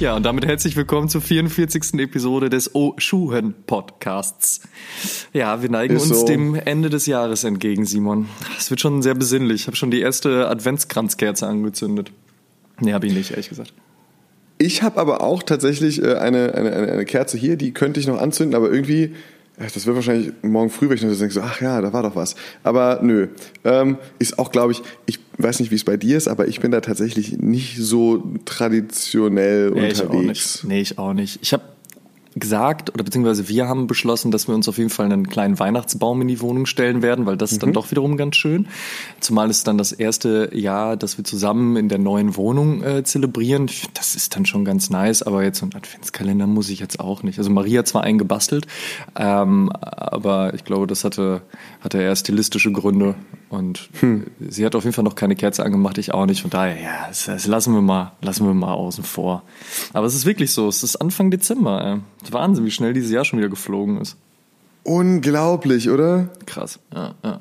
Ja, und damit herzlich willkommen zur 44. Episode des O Schuhen Podcasts. Ja, wir neigen Ist uns so. dem Ende des Jahres entgegen, Simon. Es wird schon sehr besinnlich. Ich habe schon die erste Adventskranzkerze angezündet. Nee, habe ich nicht, ehrlich gesagt. Ich habe aber auch tatsächlich äh, eine, eine, eine, eine Kerze hier, die könnte ich noch anzünden, aber irgendwie, das wird wahrscheinlich morgen früh, wenn ich noch denke, so, ach ja, da war doch was. Aber nö. Ähm, ist auch, glaube ich, ich weiß nicht, wie es bei dir ist, aber ich bin da tatsächlich nicht so traditionell Nee, ich auch unterwegs. nicht. Nee, ich auch nicht. Ich habe gesagt, oder beziehungsweise wir haben beschlossen, dass wir uns auf jeden Fall einen kleinen Weihnachtsbaum in die Wohnung stellen werden, weil das ist Mhm. dann doch wiederum ganz schön. Zumal es dann das erste Jahr, dass wir zusammen in der neuen Wohnung äh, zelebrieren. Das ist dann schon ganz nice, aber jetzt so ein Adventskalender muss ich jetzt auch nicht. Also Maria hat zwar einen gebastelt, ähm, aber ich glaube, das hatte, hatte eher stilistische Gründe und Hm. sie hat auf jeden Fall noch keine Kerze angemacht, ich auch nicht. Von daher, ja, das, das lassen wir mal, lassen wir mal außen vor. Aber es ist wirklich so, es ist Anfang Dezember. Ey. Wahnsinn, wie schnell dieses Jahr schon wieder geflogen ist. Unglaublich, oder? Krass, ja, ja.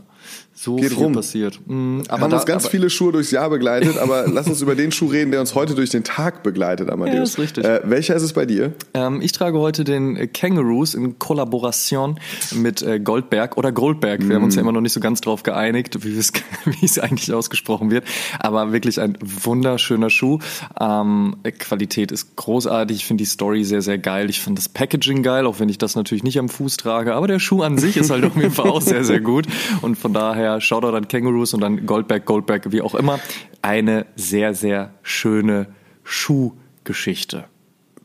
So Geht viel rum. passiert. Mhm, Aber haben uns ganz aber, viele Schuhe durchs Jahr begleitet, aber lass uns über den Schuh reden, der uns heute durch den Tag begleitet, Amadeus. Ja, ist richtig. Äh, welcher ist es bei dir? Ähm, ich trage heute den Kangaroos in Kollaboration mit äh, Goldberg oder Goldberg. Wir haben uns ja immer noch nicht so ganz drauf geeinigt, wie es eigentlich ausgesprochen wird. Aber wirklich ein wunderschöner Schuh. Ähm, äh, Qualität ist großartig. Ich finde die Story sehr, sehr geil. Ich finde das Packaging geil, auch wenn ich das natürlich nicht am Fuß trage. Aber der Schuh an sich ist halt auf jeden Fall auch sehr, sehr gut. Und von daher Shoutout an Kangaroos und dann Goldberg, Goldberg, wie auch immer. Eine sehr, sehr schöne Schuhgeschichte.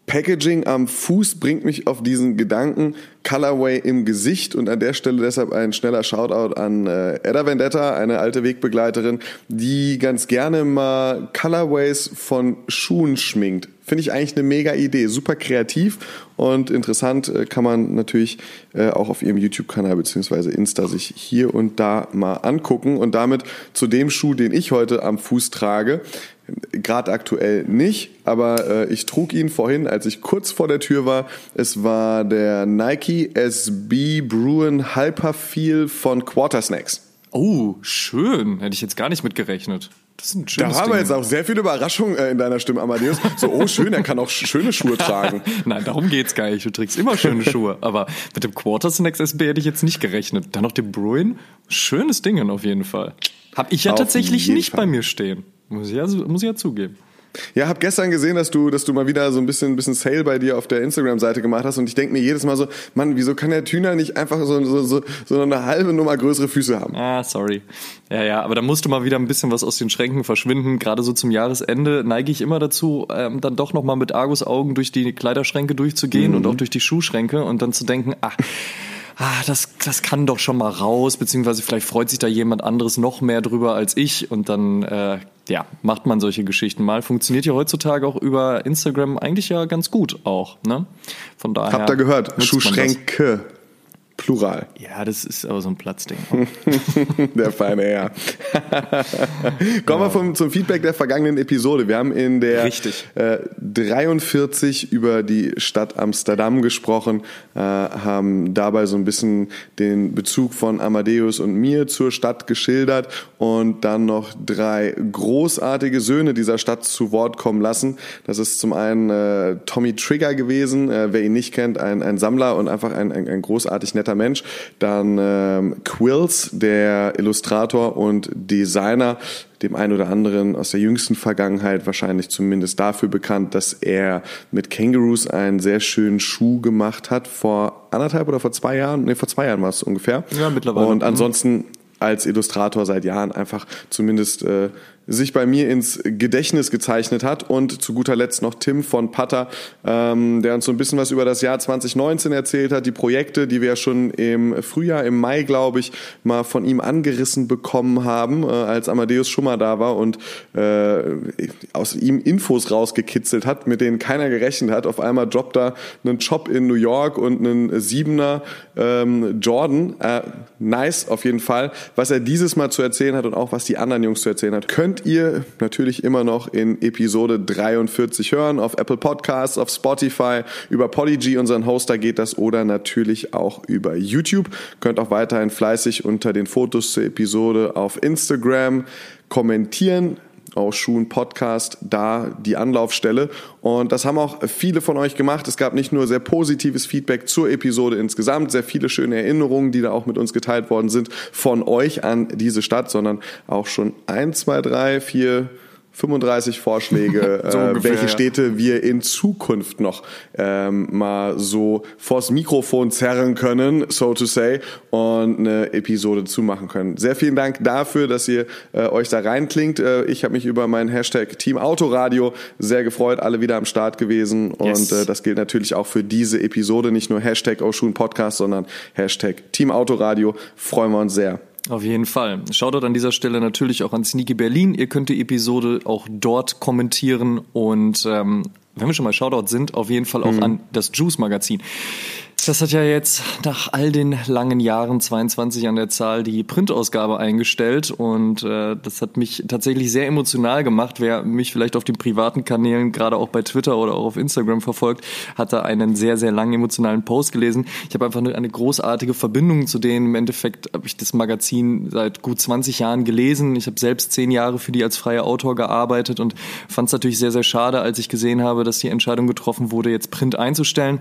Packaging am Fuß bringt mich auf diesen Gedanken Colorway im Gesicht und an der Stelle deshalb ein schneller Shoutout an äh, Edda Vendetta, eine alte Wegbegleiterin, die ganz gerne mal Colorways von Schuhen schminkt. Finde ich eigentlich eine mega Idee, super kreativ und interessant äh, kann man natürlich äh, auch auf ihrem YouTube-Kanal beziehungsweise Insta sich hier und da mal angucken und damit zu dem Schuh, den ich heute am Fuß trage. Gerade aktuell nicht, aber äh, ich trug ihn vorhin, als ich kurz vor der Tür war. Es war der Nike SB Bruin Hyperfeel von Quartersnacks. Oh, schön. Hätte ich jetzt gar nicht mit gerechnet. Das ist ein Da schönes haben wir jetzt auch sehr viel Überraschung äh, in deiner Stimme, Amadeus. So, oh schön, er kann auch sch- schöne Schuhe tragen. Nein, darum geht's gar nicht. Du trägst immer schöne Schuhe. Aber mit dem Quartersnacks SB hätte ich jetzt nicht gerechnet. Dann noch dem Bruin. Schönes Ding auf jeden Fall. Hab ich ja Auf tatsächlich nicht Fall. bei mir stehen. Muss ich ja, muss ich ja zugeben. Ja, hab gestern gesehen, dass du, dass du mal wieder so ein bisschen, ein bisschen Sale bei dir auf der Instagram-Seite gemacht hast und ich denke mir jedes Mal so, Mann, wieso kann der Tüner nicht einfach so, so, so, so eine halbe Nummer größere Füße haben? Ah, sorry. Ja, ja, aber da musste mal wieder ein bisschen was aus den Schränken verschwinden. Gerade so zum Jahresende neige ich immer dazu, ähm, dann doch nochmal mit Argus-Augen durch die Kleiderschränke durchzugehen und auch durch die Schuhschränke und dann zu denken, ach, ah, das, das kann doch schon mal raus, beziehungsweise vielleicht freut sich da jemand anderes noch mehr drüber als ich und dann, äh, ja, macht man solche Geschichten mal. Funktioniert ja heutzutage auch über Instagram eigentlich ja ganz gut auch, ne? Von daher. Habt ihr gehört? Schuhschränke. Plural. Ja, das ist aber so ein Platzding. Der feine Herr. Kommen wir vom, zum Feedback der vergangenen Episode. Wir haben in der äh, 43 über die Stadt Amsterdam gesprochen, äh, haben dabei so ein bisschen den Bezug von Amadeus und mir zur Stadt geschildert und dann noch drei großartige Söhne dieser Stadt zu Wort kommen lassen. Das ist zum einen äh, Tommy Trigger gewesen, äh, wer ihn nicht kennt, ein, ein Sammler und einfach ein, ein, ein großartig netter Mensch. Dann ähm, Quills, der Illustrator und Designer, dem einen oder anderen aus der jüngsten Vergangenheit wahrscheinlich zumindest dafür bekannt, dass er mit Kangaroos einen sehr schönen Schuh gemacht hat vor anderthalb oder vor zwei Jahren, nee, vor zwei Jahren war es ungefähr. Ja, mittlerweile. Und Mhm. ansonsten als Illustrator seit Jahren einfach zumindest äh, sich bei mir ins Gedächtnis gezeichnet hat. Und zu guter Letzt noch Tim von Patter, ähm, der uns so ein bisschen was über das Jahr 2019 erzählt hat, die Projekte, die wir ja schon im Frühjahr, im Mai, glaube ich, mal von ihm angerissen bekommen haben, äh, als Amadeus schon mal da war und äh, aus ihm Infos rausgekitzelt hat, mit denen keiner gerechnet hat. Auf einmal droppt er einen Job in New York und einen Siebener ähm, Jordan. Äh, nice auf jeden Fall. Was er dieses Mal zu erzählen hat und auch was die anderen Jungs zu erzählen hat, könnt ihr natürlich immer noch in Episode 43 hören, auf Apple Podcasts, auf Spotify, über Polyg, unseren Hoster geht das, oder natürlich auch über YouTube. Könnt auch weiterhin fleißig unter den Fotos zur Episode auf Instagram kommentieren aus Schuhen Podcast da die Anlaufstelle. Und das haben auch viele von euch gemacht. Es gab nicht nur sehr positives Feedback zur Episode insgesamt, sehr viele schöne Erinnerungen, die da auch mit uns geteilt worden sind von euch an diese Stadt, sondern auch schon ein, zwei, drei, vier, 35 Vorschläge, so äh, ungefähr, welche Städte wir in Zukunft noch ähm, mal so vors Mikrofon zerren können, so to say, und eine Episode zumachen können. Sehr vielen Dank dafür, dass ihr äh, euch da reinklingt. Äh, ich habe mich über meinen Hashtag Team Autoradio sehr gefreut, alle wieder am Start gewesen. Yes. Und äh, das gilt natürlich auch für diese Episode, nicht nur Hashtag Oshun Podcast, sondern Hashtag Team Autoradio. Freuen wir uns sehr. Auf jeden Fall. Shoutout an dieser Stelle natürlich auch an Sneaky Berlin. Ihr könnt die Episode auch dort kommentieren und ähm, wenn wir schon mal Shoutout sind, auf jeden Fall auch mhm. an das Juice Magazin. Das hat ja jetzt nach all den langen Jahren, 22 an der Zahl, die Printausgabe eingestellt und äh, das hat mich tatsächlich sehr emotional gemacht. Wer mich vielleicht auf den privaten Kanälen, gerade auch bei Twitter oder auch auf Instagram verfolgt, hat da einen sehr, sehr langen emotionalen Post gelesen. Ich habe einfach eine, eine großartige Verbindung zu denen. Im Endeffekt habe ich das Magazin seit gut 20 Jahren gelesen. Ich habe selbst zehn Jahre für die als freier Autor gearbeitet und fand es natürlich sehr, sehr schade, als ich gesehen habe, dass die Entscheidung getroffen wurde, jetzt Print einzustellen.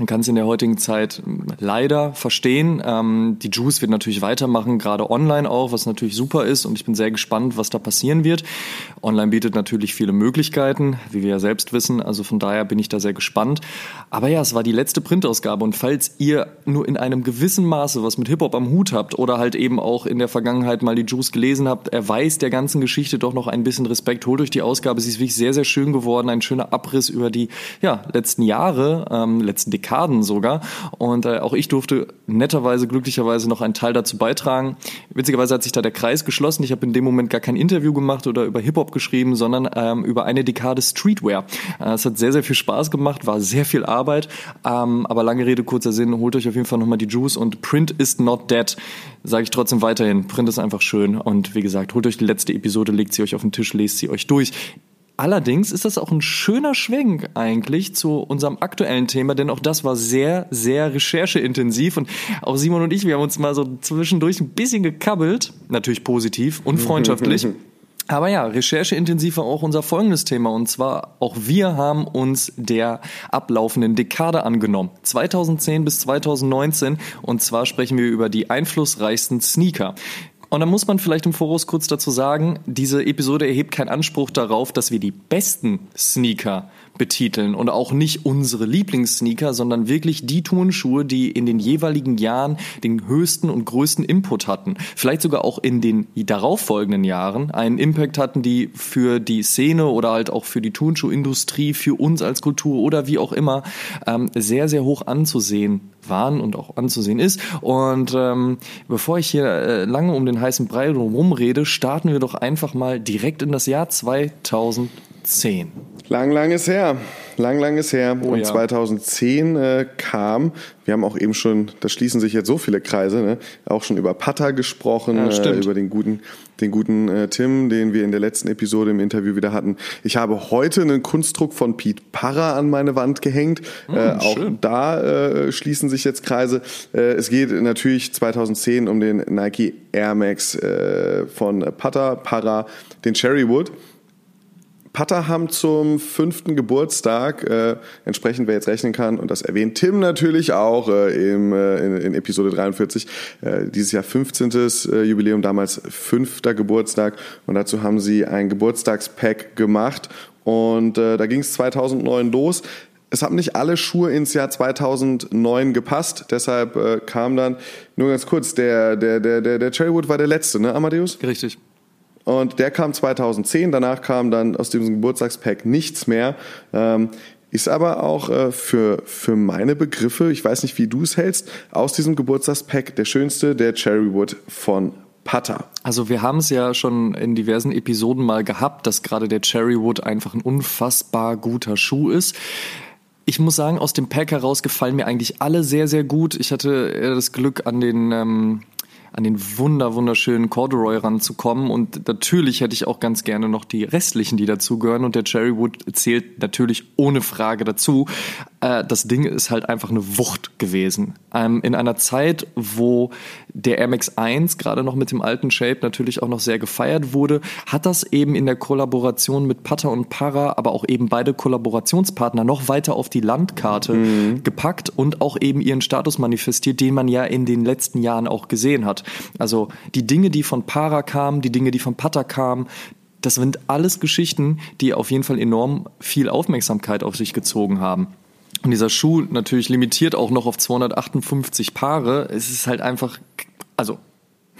Man kann es in der heutigen Zeit leider verstehen. Ähm, die Juice wird natürlich weitermachen, gerade online auch, was natürlich super ist. Und ich bin sehr gespannt, was da passieren wird. Online bietet natürlich viele Möglichkeiten, wie wir ja selbst wissen. Also von daher bin ich da sehr gespannt. Aber ja, es war die letzte Printausgabe. Und falls ihr nur in einem gewissen Maße was mit Hip-Hop am Hut habt oder halt eben auch in der Vergangenheit mal die Juice gelesen habt, erweist der ganzen Geschichte doch noch ein bisschen Respekt. Holt euch die Ausgabe. Sie ist wirklich sehr, sehr schön geworden. Ein schöner Abriss über die ja, letzten Jahre, ähm, letzten Dekaden Dekaden sogar. Und äh, auch ich durfte netterweise, glücklicherweise noch einen Teil dazu beitragen. Witzigerweise hat sich da der Kreis geschlossen. Ich habe in dem Moment gar kein Interview gemacht oder über Hip-Hop geschrieben, sondern ähm, über eine Dekade Streetwear. Äh, es hat sehr, sehr viel Spaß gemacht, war sehr viel Arbeit. Ähm, aber lange Rede, kurzer Sinn, holt euch auf jeden Fall nochmal die Juice und Print is not dead. Sage ich trotzdem weiterhin. Print ist einfach schön. Und wie gesagt, holt euch die letzte Episode, legt sie euch auf den Tisch, lest sie euch durch. Allerdings ist das auch ein schöner Schwenk eigentlich zu unserem aktuellen Thema, denn auch das war sehr, sehr rechercheintensiv und auch Simon und ich, wir haben uns mal so zwischendurch ein bisschen gekabbelt, natürlich positiv und freundschaftlich. Aber ja, rechercheintensiv war auch unser folgendes Thema und zwar auch wir haben uns der ablaufenden Dekade angenommen. 2010 bis 2019 und zwar sprechen wir über die einflussreichsten Sneaker. Und dann muss man vielleicht im Voraus kurz dazu sagen, diese Episode erhebt keinen Anspruch darauf, dass wir die besten Sneaker betiteln und auch nicht unsere Lieblingssneaker, sondern wirklich die Turnschuhe, die in den jeweiligen Jahren den höchsten und größten Input hatten. Vielleicht sogar auch in den darauffolgenden Jahren einen Impact hatten, die für die Szene oder halt auch für die Turnschuhindustrie, für uns als Kultur oder wie auch immer ähm, sehr, sehr hoch anzusehen waren und auch anzusehen ist. Und ähm, bevor ich hier äh, lange um den heißen Brei rumrede, starten wir doch einfach mal direkt in das Jahr 2010. Lang, lang ist her. Lang, lang ist her. Oh, und ja. 2010 äh, kam, wir haben auch eben schon, da schließen sich jetzt so viele Kreise, ne? auch schon über Pata gesprochen, ja, äh, über den guten, den guten äh, Tim, den wir in der letzten Episode im Interview wieder hatten. Ich habe heute einen Kunstdruck von Pete Parra an meine Wand gehängt. Oh, äh, auch da äh, schließen sich jetzt Kreise. Äh, es geht natürlich 2010 um den Nike Air Max von Pata Parra, den Cherrywood. Patter haben zum fünften Geburtstag, äh, entsprechend wer jetzt rechnen kann, und das erwähnt Tim natürlich auch äh, im, äh, in, in Episode 43, äh, dieses Jahr 15. Äh, Jubiläum, damals fünfter Geburtstag und dazu haben sie ein Geburtstagspack gemacht und äh, da ging es 2009 los. Es haben nicht alle Schuhe ins Jahr 2009 gepasst, deshalb äh, kam dann, nur ganz kurz, der, der, der, der, der Cherrywood war der letzte, ne, Amadeus? Richtig. Und der kam 2010, danach kam dann aus diesem Geburtstagspack nichts mehr. Ähm, ist aber auch äh, für, für meine Begriffe, ich weiß nicht, wie du es hältst, aus diesem Geburtstagspack der schönste, der Cherrywood von Putter. Also wir haben es ja schon in diversen Episoden mal gehabt, dass gerade der Cherrywood einfach ein unfassbar guter Schuh ist. Ich muss sagen, aus dem Pack heraus gefallen mir eigentlich alle sehr, sehr gut. Ich hatte das Glück, an den ähm, an den wunder wunderschönen Corduroy ranzukommen. Und natürlich hätte ich auch ganz gerne noch die restlichen, die dazugehören. Und der Cherrywood zählt natürlich ohne Frage dazu. Äh, das Ding ist halt einfach eine Wucht gewesen. Ähm, in einer Zeit, wo der Air Max 1 gerade noch mit dem alten Shape natürlich auch noch sehr gefeiert wurde, hat das eben in der Kollaboration mit Putter und Para, aber auch eben beide Kollaborationspartner noch weiter auf die Landkarte mhm. gepackt und auch eben ihren Status manifestiert, den man ja in den letzten Jahren auch gesehen hat. Also die Dinge, die von Para kamen, die Dinge, die von Putter kamen, das sind alles Geschichten, die auf jeden Fall enorm viel Aufmerksamkeit auf sich gezogen haben. Und dieser Schuh natürlich limitiert auch noch auf 258 Paare. Es ist halt einfach, also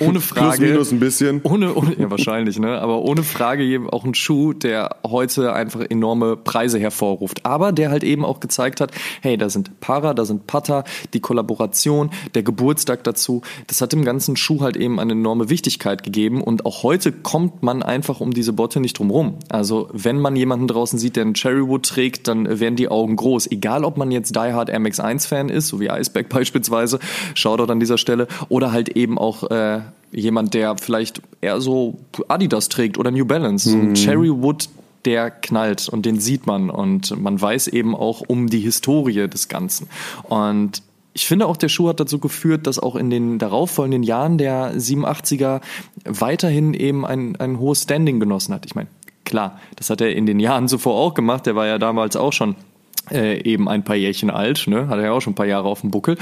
ohne Frage. Plus minus ein bisschen. Ohne, ohne ja wahrscheinlich, ne? Aber ohne Frage auch ein Schuh, der heute einfach enorme Preise hervorruft. Aber der halt eben auch gezeigt hat, hey, da sind Para, da sind Putter, die Kollaboration, der Geburtstag dazu. Das hat dem ganzen Schuh halt eben eine enorme Wichtigkeit gegeben. Und auch heute kommt man einfach um diese Botte nicht drum rum. Also wenn man jemanden draußen sieht, der einen Cherrywood trägt, dann werden die Augen groß. Egal, ob man jetzt Die Hard MX1 Fan ist, so wie Iceback beispielsweise, Shoutout an dieser Stelle, oder halt eben auch äh, jemand, der vielleicht eher so Adidas trägt oder New Balance. Mhm. Cherry Wood, der knallt und den sieht man und man weiß eben auch um die Historie des Ganzen. Und ich finde auch, der Schuh hat dazu geführt, dass auch in den darauffolgenden Jahren der 87er weiterhin eben ein, ein hohes Standing genossen hat. Ich meine, klar, das hat er in den Jahren zuvor auch gemacht. Der war ja damals auch schon äh, eben ein paar Jährchen alt, ne? hat er ja auch schon ein paar Jahre auf dem Buckel.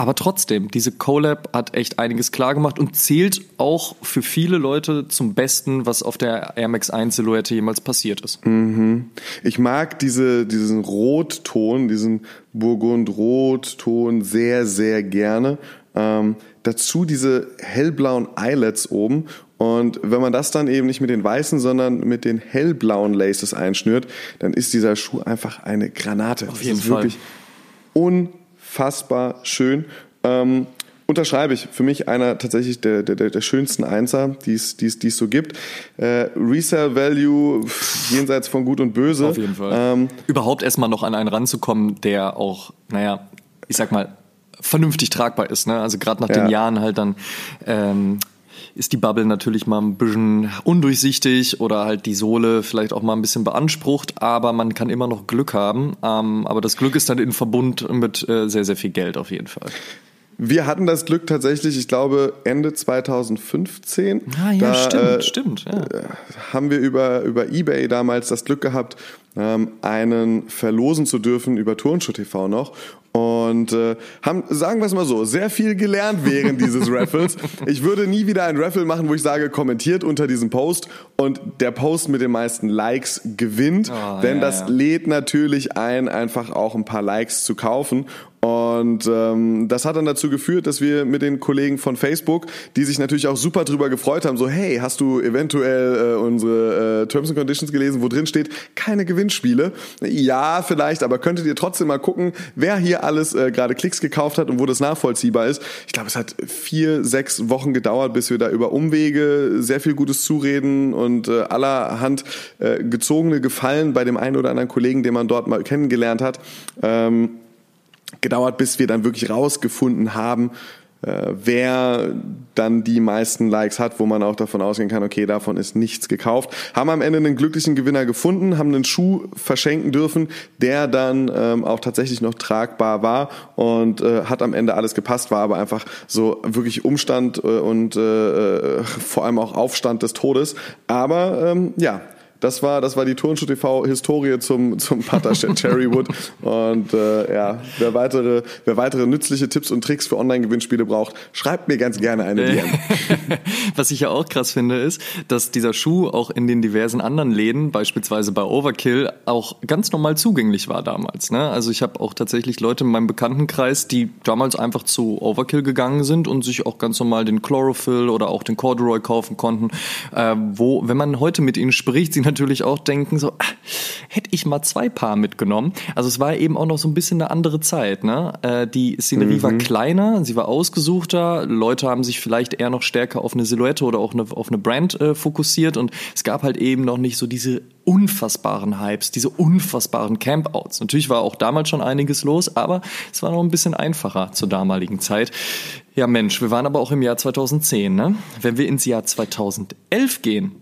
Aber trotzdem, diese Colab hat echt einiges klar gemacht und zählt auch für viele Leute zum Besten, was auf der Air Max 1 Silhouette jemals passiert ist. Mhm. Ich mag diese, diesen Rotton, diesen Burgund-Rotton sehr, sehr gerne. Ähm, dazu diese hellblauen Eyelets oben. Und wenn man das dann eben nicht mit den weißen, sondern mit den hellblauen Laces einschnürt, dann ist dieser Schuh einfach eine Granate. Auf jeden Fall. wirklich unfassbar schön. Ähm, unterschreibe ich. Für mich einer tatsächlich der, der, der schönsten Einser, die es die es so gibt. Äh, Resale Value jenseits von Gut und Böse. Auf jeden Fall. Ähm, Überhaupt erstmal noch an einen ranzukommen, der auch, naja, ich sag mal, vernünftig tragbar ist. Ne? Also gerade nach ja. den Jahren halt dann ähm, ist die Bubble natürlich mal ein bisschen undurchsichtig oder halt die Sohle vielleicht auch mal ein bisschen beansprucht, aber man kann immer noch Glück haben. Ähm, aber das Glück ist dann in Verbund mit äh, sehr, sehr viel Geld auf jeden Fall. Wir hatten das Glück tatsächlich, ich glaube Ende 2015. Ah ja, da, stimmt, äh, stimmt. Ja. Haben wir über, über Ebay damals das Glück gehabt, ähm, einen verlosen zu dürfen über Turnschuh TV noch und äh, haben, sagen wir es mal so, sehr viel gelernt während dieses Raffles. Ich würde nie wieder ein Raffle machen, wo ich sage, kommentiert unter diesem Post und der Post mit den meisten Likes gewinnt, oh, denn ja, das ja. lädt natürlich ein, einfach auch ein paar Likes zu kaufen und ähm, das hat dann dazu geführt, dass wir mit den Kollegen von Facebook, die sich natürlich auch super drüber gefreut haben, so hey, hast du eventuell äh, unsere äh, Terms and Conditions gelesen, wo drin steht, keine Gewinnspiele? Ja, vielleicht, aber könntet ihr trotzdem mal gucken, wer hier alles äh, gerade Klicks gekauft hat und wo das nachvollziehbar ist. Ich glaube, es hat vier, sechs Wochen gedauert, bis wir da über Umwege sehr viel gutes Zureden und äh, allerhand äh, gezogene Gefallen bei dem einen oder anderen Kollegen, den man dort mal kennengelernt hat. Ähm, gedauert, bis wir dann wirklich rausgefunden haben, äh, wer dann die meisten Likes hat, wo man auch davon ausgehen kann, okay, davon ist nichts gekauft. Haben am Ende einen glücklichen Gewinner gefunden, haben einen Schuh verschenken dürfen, der dann ähm, auch tatsächlich noch tragbar war und äh, hat am Ende alles gepasst, war aber einfach so wirklich Umstand äh, und äh, äh vor allem auch Aufstand des Todes. Aber ähm, ja, das war, das war die Turnschuh TV Historie zum, zum Putter Cherrywood. Und äh, ja, wer weitere, wer weitere nützliche Tipps und Tricks für Online-Gewinnspiele braucht, schreibt mir ganz gerne eine DM. Was ich ja auch krass finde, ist, dass dieser Schuh auch in den diversen anderen Läden, beispielsweise bei Overkill, auch ganz normal zugänglich war damals. Ne? Also ich habe auch tatsächlich Leute in meinem Bekanntenkreis, die damals einfach zu Overkill gegangen sind und sich auch ganz normal den Chlorophyll oder auch den Corduroy kaufen konnten. Äh, wo, wenn man heute mit ihnen spricht, sie natürlich auch denken so, ah, hätte ich mal zwei Paar mitgenommen. Also es war eben auch noch so ein bisschen eine andere Zeit. Ne? Äh, die Szenerie mhm. war kleiner, sie war ausgesuchter. Leute haben sich vielleicht eher noch stärker auf eine Silhouette oder auch eine, auf eine Brand äh, fokussiert und es gab halt eben noch nicht so diese unfassbaren Hypes, diese unfassbaren Campouts. Natürlich war auch damals schon einiges los, aber es war noch ein bisschen einfacher zur damaligen Zeit. Ja Mensch, wir waren aber auch im Jahr 2010. Ne? Wenn wir ins Jahr 2011 gehen,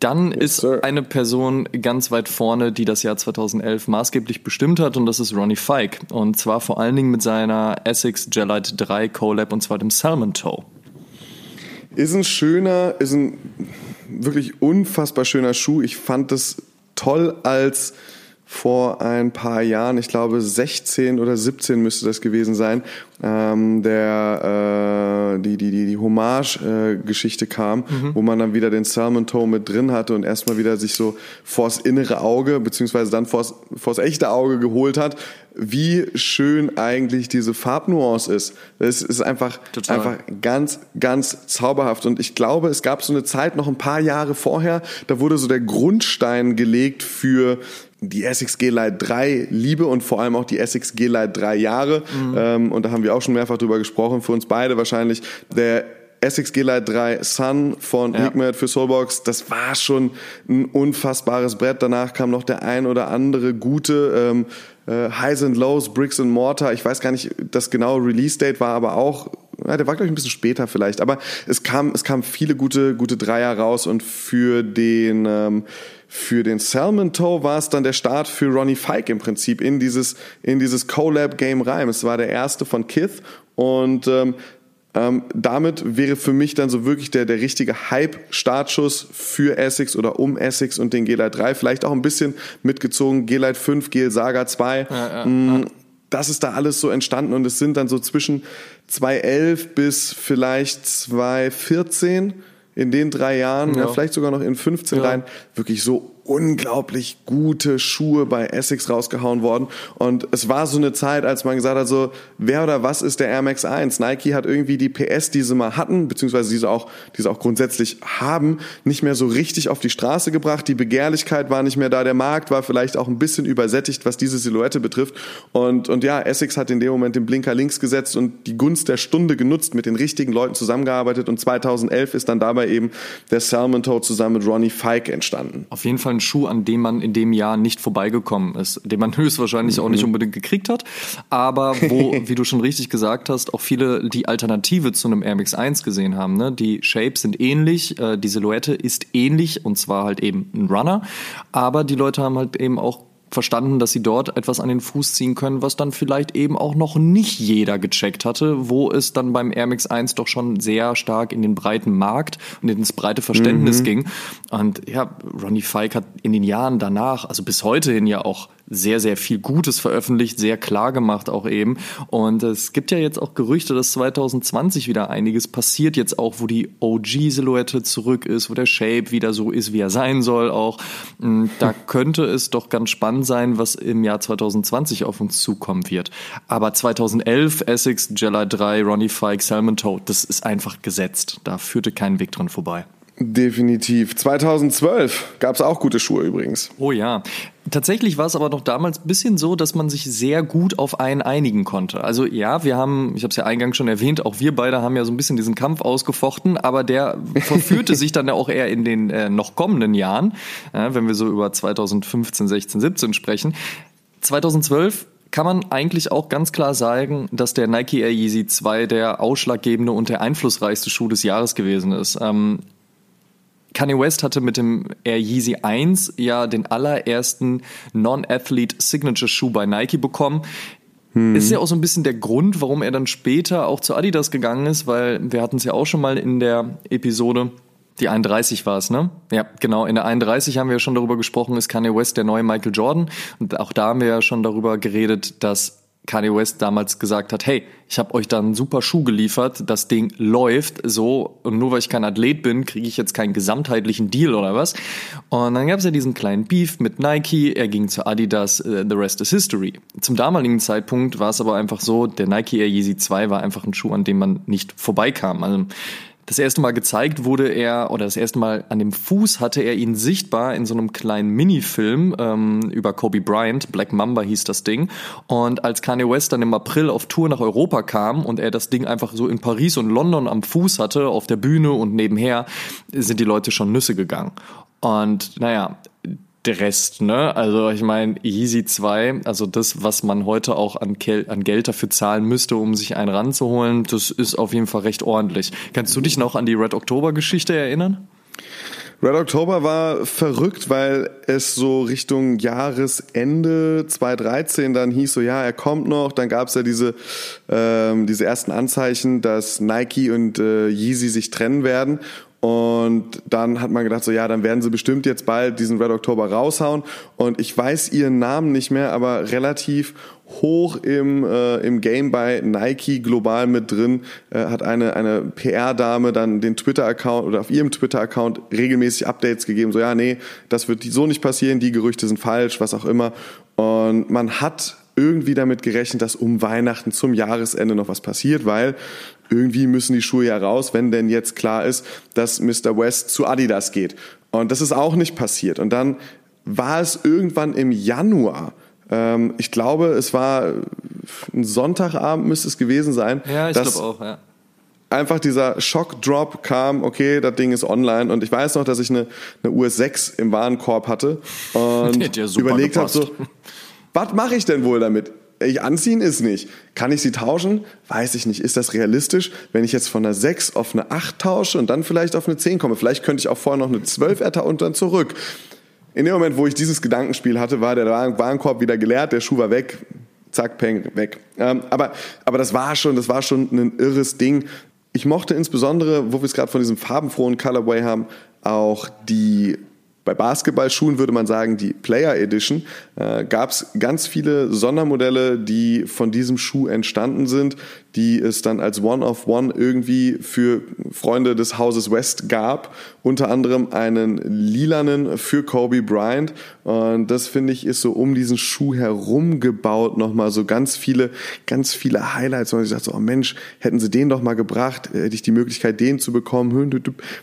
dann yes, ist sir. eine Person ganz weit vorne, die das Jahr 2011 maßgeblich bestimmt hat und das ist Ronnie Fike. Und zwar vor allen Dingen mit seiner Essex Gelite 3 Collab und zwar dem Salmon Toe. Ist ein schöner, ist ein wirklich unfassbar schöner Schuh. Ich fand es toll, als vor ein paar Jahren, ich glaube 16 oder 17 müsste das gewesen sein, ähm, der äh, die die die die Hommage-Geschichte äh, kam, mhm. wo man dann wieder den Salmon Toe mit drin hatte und erstmal wieder sich so vors innere Auge beziehungsweise dann vors vors echte Auge geholt hat, wie schön eigentlich diese Farbnuance ist. Es ist einfach Total. einfach ganz ganz zauberhaft und ich glaube, es gab so eine Zeit noch ein paar Jahre vorher, da wurde so der Grundstein gelegt für die Essex G-Lite 3 liebe und vor allem auch die Essex G-Lite 3 Jahre. Mhm. Ähm, und da haben wir auch schon mehrfach drüber gesprochen, für uns beide wahrscheinlich. Der Essex G-Lite 3 Sun von ja. Hikmet für Soulbox, das war schon ein unfassbares Brett. Danach kam noch der ein oder andere gute ähm, äh, Highs and Lows, Bricks and Mortar. Ich weiß gar nicht, das genaue Release-Date war aber auch ja, der war glaube ich ein bisschen später vielleicht, aber es kam es kam viele gute gute Dreier raus und für den ähm, für den Salmon Toe war es dann der Start für Ronnie Fike im Prinzip in dieses, in dieses Collab-Game rein. Es war der erste von Kith und ähm, ähm, damit wäre für mich dann so wirklich der, der richtige Hype-Startschuss für Essex oder um Essex und den G-Lite 3. Vielleicht auch ein bisschen mitgezogen, G-Lite 5, Gel Saga 2. Ja, ja, mm, ja. Das ist da alles so entstanden und es sind dann so zwischen 2011 bis vielleicht 2014 in den drei Jahren, ja. vielleicht sogar noch in 15 ja. rein, wirklich so unglaublich gute Schuhe bei Essex rausgehauen worden. Und es war so eine Zeit, als man gesagt hat, so, wer oder was ist der Air Max 1? Nike hat irgendwie die PS, die sie mal hatten, beziehungsweise diese auch, die sie auch grundsätzlich haben, nicht mehr so richtig auf die Straße gebracht. Die Begehrlichkeit war nicht mehr da. Der Markt war vielleicht auch ein bisschen übersättigt, was diese Silhouette betrifft. Und, und ja, Essex hat in dem Moment den Blinker links gesetzt und die Gunst der Stunde genutzt, mit den richtigen Leuten zusammengearbeitet. Und 2011 ist dann dabei eben der Salmon Toe zusammen mit Ronnie Fike entstanden. Auf jeden Fall ein Schuh, an dem man in dem Jahr nicht vorbeigekommen ist, den man höchstwahrscheinlich auch nicht mhm. unbedingt gekriegt hat, aber wo, wie du schon richtig gesagt hast, auch viele die Alternative zu einem Air Max 1 gesehen haben. Ne? Die Shapes sind ähnlich, äh, die Silhouette ist ähnlich und zwar halt eben ein Runner, aber die Leute haben halt eben auch verstanden, dass sie dort etwas an den Fuß ziehen können, was dann vielleicht eben auch noch nicht jeder gecheckt hatte, wo es dann beim Air Max 1 doch schon sehr stark in den breiten Markt und ins breite Verständnis mhm. ging. Und ja, Ronnie Fike hat in den Jahren danach, also bis heute hin ja auch sehr, sehr viel Gutes veröffentlicht, sehr klar gemacht auch eben. Und es gibt ja jetzt auch Gerüchte, dass 2020 wieder einiges passiert, jetzt auch, wo die OG-Silhouette zurück ist, wo der Shape wieder so ist, wie er sein soll auch. Mm, da könnte es doch ganz spannend sein, was im Jahr 2020 auf uns zukommen wird. Aber 2011 Essex, Jella 3, Ronnie Fike, Salmon Toad, das ist einfach gesetzt. Da führte kein Weg dran vorbei. Definitiv. 2012 gab es auch gute Schuhe übrigens. Oh ja. Tatsächlich war es aber noch damals ein bisschen so, dass man sich sehr gut auf einen einigen konnte. Also ja, wir haben, ich habe es ja eingangs schon erwähnt, auch wir beide haben ja so ein bisschen diesen Kampf ausgefochten, aber der verführte sich dann ja auch eher in den äh, noch kommenden Jahren, äh, wenn wir so über 2015, 16, 17 sprechen. 2012 kann man eigentlich auch ganz klar sagen, dass der Nike Air Yeezy 2 der ausschlaggebende und der einflussreichste Schuh des Jahres gewesen ist. Ähm, Kanye West hatte mit dem Air Yeezy 1 ja den allerersten Non-Athlete Signature Schuh bei Nike bekommen. Hm. Ist ja auch so ein bisschen der Grund, warum er dann später auch zu Adidas gegangen ist, weil wir hatten es ja auch schon mal in der Episode Die 31 war es, ne? Ja, genau. In der 31 haben wir ja schon darüber gesprochen, ist Kanye West der neue Michael Jordan. Und auch da haben wir ja schon darüber geredet, dass Kanye West damals gesagt hat, hey, ich habe euch da einen super Schuh geliefert, das Ding läuft so und nur weil ich kein Athlet bin, kriege ich jetzt keinen gesamtheitlichen Deal oder was. Und dann gab es ja diesen kleinen Beef mit Nike, er ging zu Adidas, uh, the rest is history. Zum damaligen Zeitpunkt war es aber einfach so, der Nike Air Yeezy 2 war einfach ein Schuh, an dem man nicht vorbeikam. Also das erste Mal gezeigt wurde er, oder das erste Mal an dem Fuß hatte er ihn sichtbar in so einem kleinen Minifilm ähm, über Kobe Bryant, Black Mamba hieß das Ding. Und als Kanye West dann im April auf Tour nach Europa kam und er das Ding einfach so in Paris und London am Fuß hatte, auf der Bühne und nebenher, sind die Leute schon Nüsse gegangen. Und naja, der Rest, ne? Also ich meine, Yeezy 2, also das, was man heute auch an, an Geld dafür zahlen müsste, um sich einen ranzuholen, das ist auf jeden Fall recht ordentlich. Kannst du dich noch an die Red October Geschichte erinnern? Red October war verrückt, weil es so Richtung Jahresende 2013 dann hieß so, ja, er kommt noch. Dann gab es ja diese, ähm, diese ersten Anzeichen, dass Nike und äh, Yeezy sich trennen werden. Und dann hat man gedacht, so ja, dann werden sie bestimmt jetzt bald diesen Red October raushauen. Und ich weiß ihren Namen nicht mehr, aber relativ hoch im, äh, im Game bei Nike global mit drin, äh, hat eine, eine PR-Dame dann den Twitter-Account oder auf ihrem Twitter-Account regelmäßig Updates gegeben, so ja, nee, das wird so nicht passieren, die Gerüchte sind falsch, was auch immer. Und man hat irgendwie damit gerechnet, dass um Weihnachten zum Jahresende noch was passiert, weil irgendwie müssen die Schuhe ja raus, wenn denn jetzt klar ist, dass Mr. West zu Adidas geht. Und das ist auch nicht passiert. Und dann war es irgendwann im Januar, ähm, ich glaube, es war ein Sonntagabend müsste es gewesen sein. Ja, ich glaube auch, ja. Einfach dieser Shock-Drop kam, okay, das Ding ist online und ich weiß noch, dass ich eine, eine US 6 im Warenkorb hatte und überlegt habe so, was mache ich denn wohl damit? Ich anziehen ist nicht. Kann ich sie tauschen? Weiß ich nicht. Ist das realistisch? Wenn ich jetzt von einer 6 auf eine 8 tausche und dann vielleicht auf eine 10 komme, vielleicht könnte ich auch vorher noch eine 12 ertauschen und dann zurück. In dem Moment, wo ich dieses Gedankenspiel hatte, war der Warenkorb wieder geleert, der Schuh war weg, zack, peng, weg. Ähm, aber, aber das war schon, das war schon ein irres Ding. Ich mochte insbesondere, wo wir es gerade von diesem farbenfrohen Colorway haben, auch die bei Basketballschuhen würde man sagen, die Player Edition, äh, gab es ganz viele Sondermodelle, die von diesem Schuh entstanden sind, die es dann als One-of-One irgendwie für Freunde des Hauses West gab. Unter anderem einen lilanen für Kobe Bryant. Und das finde ich ist so um diesen Schuh herum gebaut nochmal so ganz viele, ganz viele Highlights. Und ich dachte so, oh Mensch, hätten sie den doch mal gebracht, hätte ich die Möglichkeit, den zu bekommen.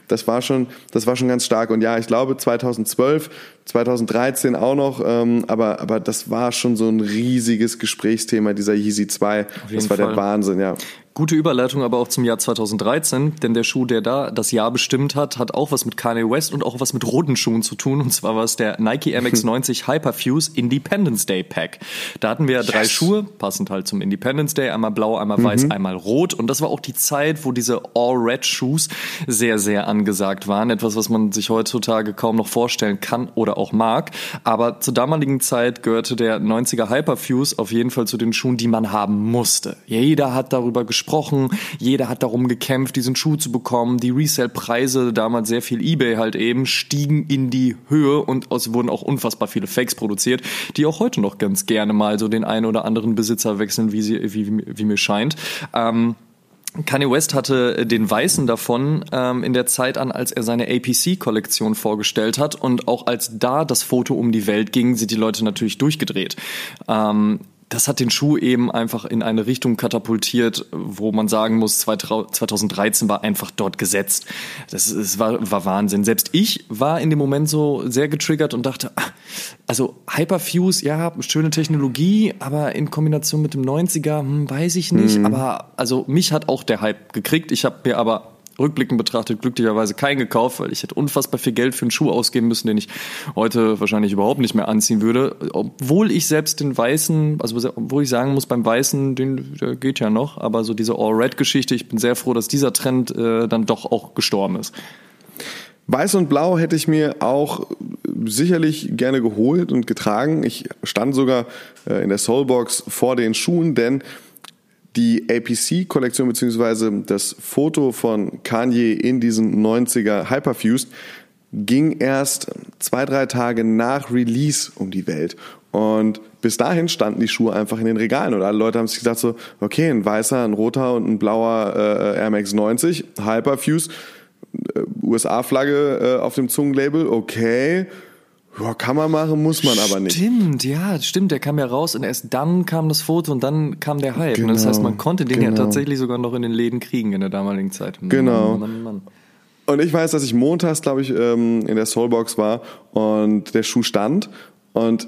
Das war schon, das war schon ganz stark. Und ja, ich glaube 2012 2013 auch noch, ähm, aber, aber das war schon so ein riesiges Gesprächsthema, dieser Yeezy 2. Das war Fall. der Wahnsinn, ja. Gute Überleitung aber auch zum Jahr 2013, denn der Schuh, der da das Jahr bestimmt hat, hat auch was mit Kanye West und auch was mit roten Schuhen zu tun. Und zwar war es der Nike MX90 Hyperfuse Independence Day Pack. Da hatten wir yes. drei Schuhe, passend halt zum Independence Day, einmal blau, einmal weiß, mhm. einmal rot. Und das war auch die Zeit, wo diese All-Red-Shoes sehr, sehr angesagt waren. Etwas, was man sich heutzutage kaum noch vorstellen kann oder auch mag. Aber zur damaligen Zeit gehörte der 90er Hyperfuse auf jeden Fall zu den Schuhen, die man haben musste. Jeder hat darüber gesprochen gesprochen. Jeder hat darum gekämpft, diesen Schuh zu bekommen. Die Resale-Preise, damals sehr viel Ebay halt eben, stiegen in die Höhe und es wurden auch unfassbar viele Fakes produziert, die auch heute noch ganz gerne mal so den einen oder anderen Besitzer wechseln, wie, sie, wie, wie mir scheint. Ähm, Kanye West hatte den Weißen davon ähm, in der Zeit an, als er seine APC-Kollektion vorgestellt hat und auch als da das Foto um die Welt ging, sind die Leute natürlich durchgedreht. Ähm, das hat den Schuh eben einfach in eine Richtung katapultiert, wo man sagen muss, 2013 war einfach dort gesetzt. Das, das war, war Wahnsinn. Selbst ich war in dem Moment so sehr getriggert und dachte, ah, also Hyperfuse, ja, schöne Technologie, aber in Kombination mit dem 90er, hm, weiß ich nicht. Mhm. Aber also mich hat auch der Hype gekriegt. Ich habe mir aber rückblickend betrachtet glücklicherweise keinen gekauft, weil ich hätte unfassbar viel Geld für einen Schuh ausgeben müssen, den ich heute wahrscheinlich überhaupt nicht mehr anziehen würde. Obwohl ich selbst den weißen, also obwohl ich sagen muss, beim weißen, den der geht ja noch, aber so diese All-Red-Geschichte, ich bin sehr froh, dass dieser Trend äh, dann doch auch gestorben ist. Weiß und Blau hätte ich mir auch sicherlich gerne geholt und getragen. Ich stand sogar äh, in der Soulbox vor den Schuhen, denn Die APC-Kollektion beziehungsweise das Foto von Kanye in diesen 90er Hyperfused ging erst zwei, drei Tage nach Release um die Welt. Und bis dahin standen die Schuhe einfach in den Regalen und alle Leute haben sich gedacht so, okay, ein weißer, ein roter und ein blauer äh, Air Max 90, Hyperfuse, äh, USA-Flagge äh, auf dem Zungenlabel, okay. Ja, kann man machen, muss man aber nicht. Stimmt, ja, stimmt. Der kam ja raus und erst dann kam das Foto und dann kam der Hype. Genau, das heißt, man konnte den genau. ja tatsächlich sogar noch in den Läden kriegen in der damaligen Zeit. Genau. Mann, Mann, Mann. Und ich weiß, dass ich montags, glaube ich, ähm, in der Soulbox war und der Schuh stand und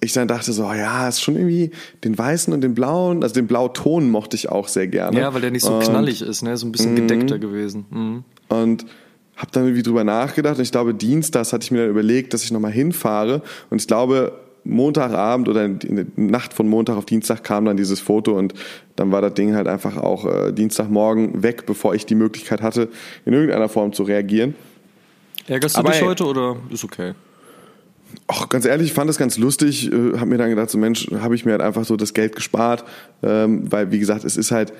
ich dann dachte so, ja, ist schon irgendwie den weißen und den blauen, also den Blauton mochte ich auch sehr gerne. Ja, weil der nicht so und, knallig ist, ne, so ein bisschen gedeckter gewesen. Mhm. Und habe dann irgendwie drüber nachgedacht und ich glaube, Dienstags hatte ich mir dann überlegt, dass ich nochmal hinfahre und ich glaube, Montagabend oder in der Nacht von Montag auf Dienstag kam dann dieses Foto und dann war das Ding halt einfach auch äh, Dienstagmorgen weg, bevor ich die Möglichkeit hatte, in irgendeiner Form zu reagieren. Ärgerst du Aber dich ey, heute oder ist okay? Ach, ganz ehrlich, ich fand das ganz lustig, äh, habe mir dann gedacht, so Mensch, habe ich mir halt einfach so das Geld gespart, ähm, weil wie gesagt, es ist halt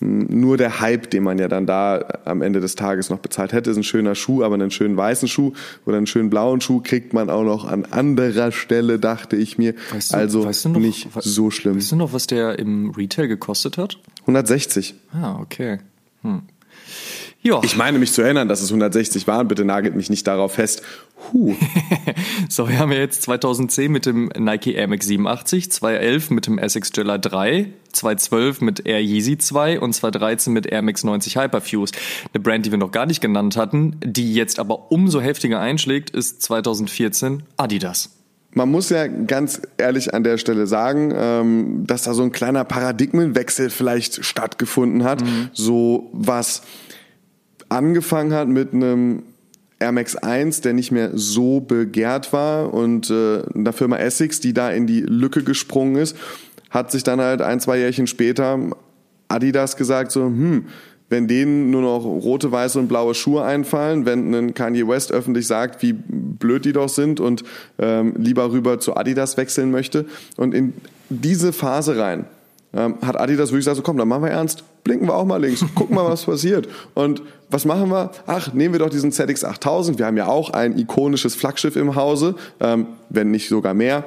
nur der Hype, den man ja dann da am Ende des Tages noch bezahlt hätte, ist ein schöner Schuh, aber einen schönen weißen Schuh oder einen schönen blauen Schuh kriegt man auch noch an anderer Stelle, dachte ich mir. Weißt du, also weißt du noch, nicht so schlimm. Weißt du noch, was der im Retail gekostet hat? 160. Ah, okay. Hm. Ja. Ich meine mich zu erinnern, dass es 160 waren. Bitte nagelt mich nicht darauf fest. Huh. so, wir haben ja jetzt 2010 mit dem Nike Air Max 87, 2011 mit dem Essex Jella 3, 2012 mit Air Yeezy 2 und 2013 mit Air Max 90 Hyperfuse. Eine Brand, die wir noch gar nicht genannt hatten, die jetzt aber umso heftiger einschlägt, ist 2014 Adidas. Man muss ja ganz ehrlich an der Stelle sagen, ähm, dass da so ein kleiner Paradigmenwechsel vielleicht stattgefunden hat. Mhm. So was angefangen hat mit einem Air Max 1, der nicht mehr so begehrt war und äh, einer Firma Essex, die da in die Lücke gesprungen ist, hat sich dann halt ein, zwei Jährchen später Adidas gesagt so, hm, wenn denen nur noch rote, weiße und blaue Schuhe einfallen, wenn ein Kanye West öffentlich sagt, wie blöd die doch sind und ähm, lieber rüber zu Adidas wechseln möchte. Und in diese Phase rein ähm, hat Adidas wirklich gesagt, so komm, dann machen wir ernst, blinken wir auch mal links, gucken mal, was passiert. Und was machen wir? Ach, nehmen wir doch diesen ZX 8000. Wir haben ja auch ein ikonisches Flaggschiff im Hause, ähm, wenn nicht sogar mehr.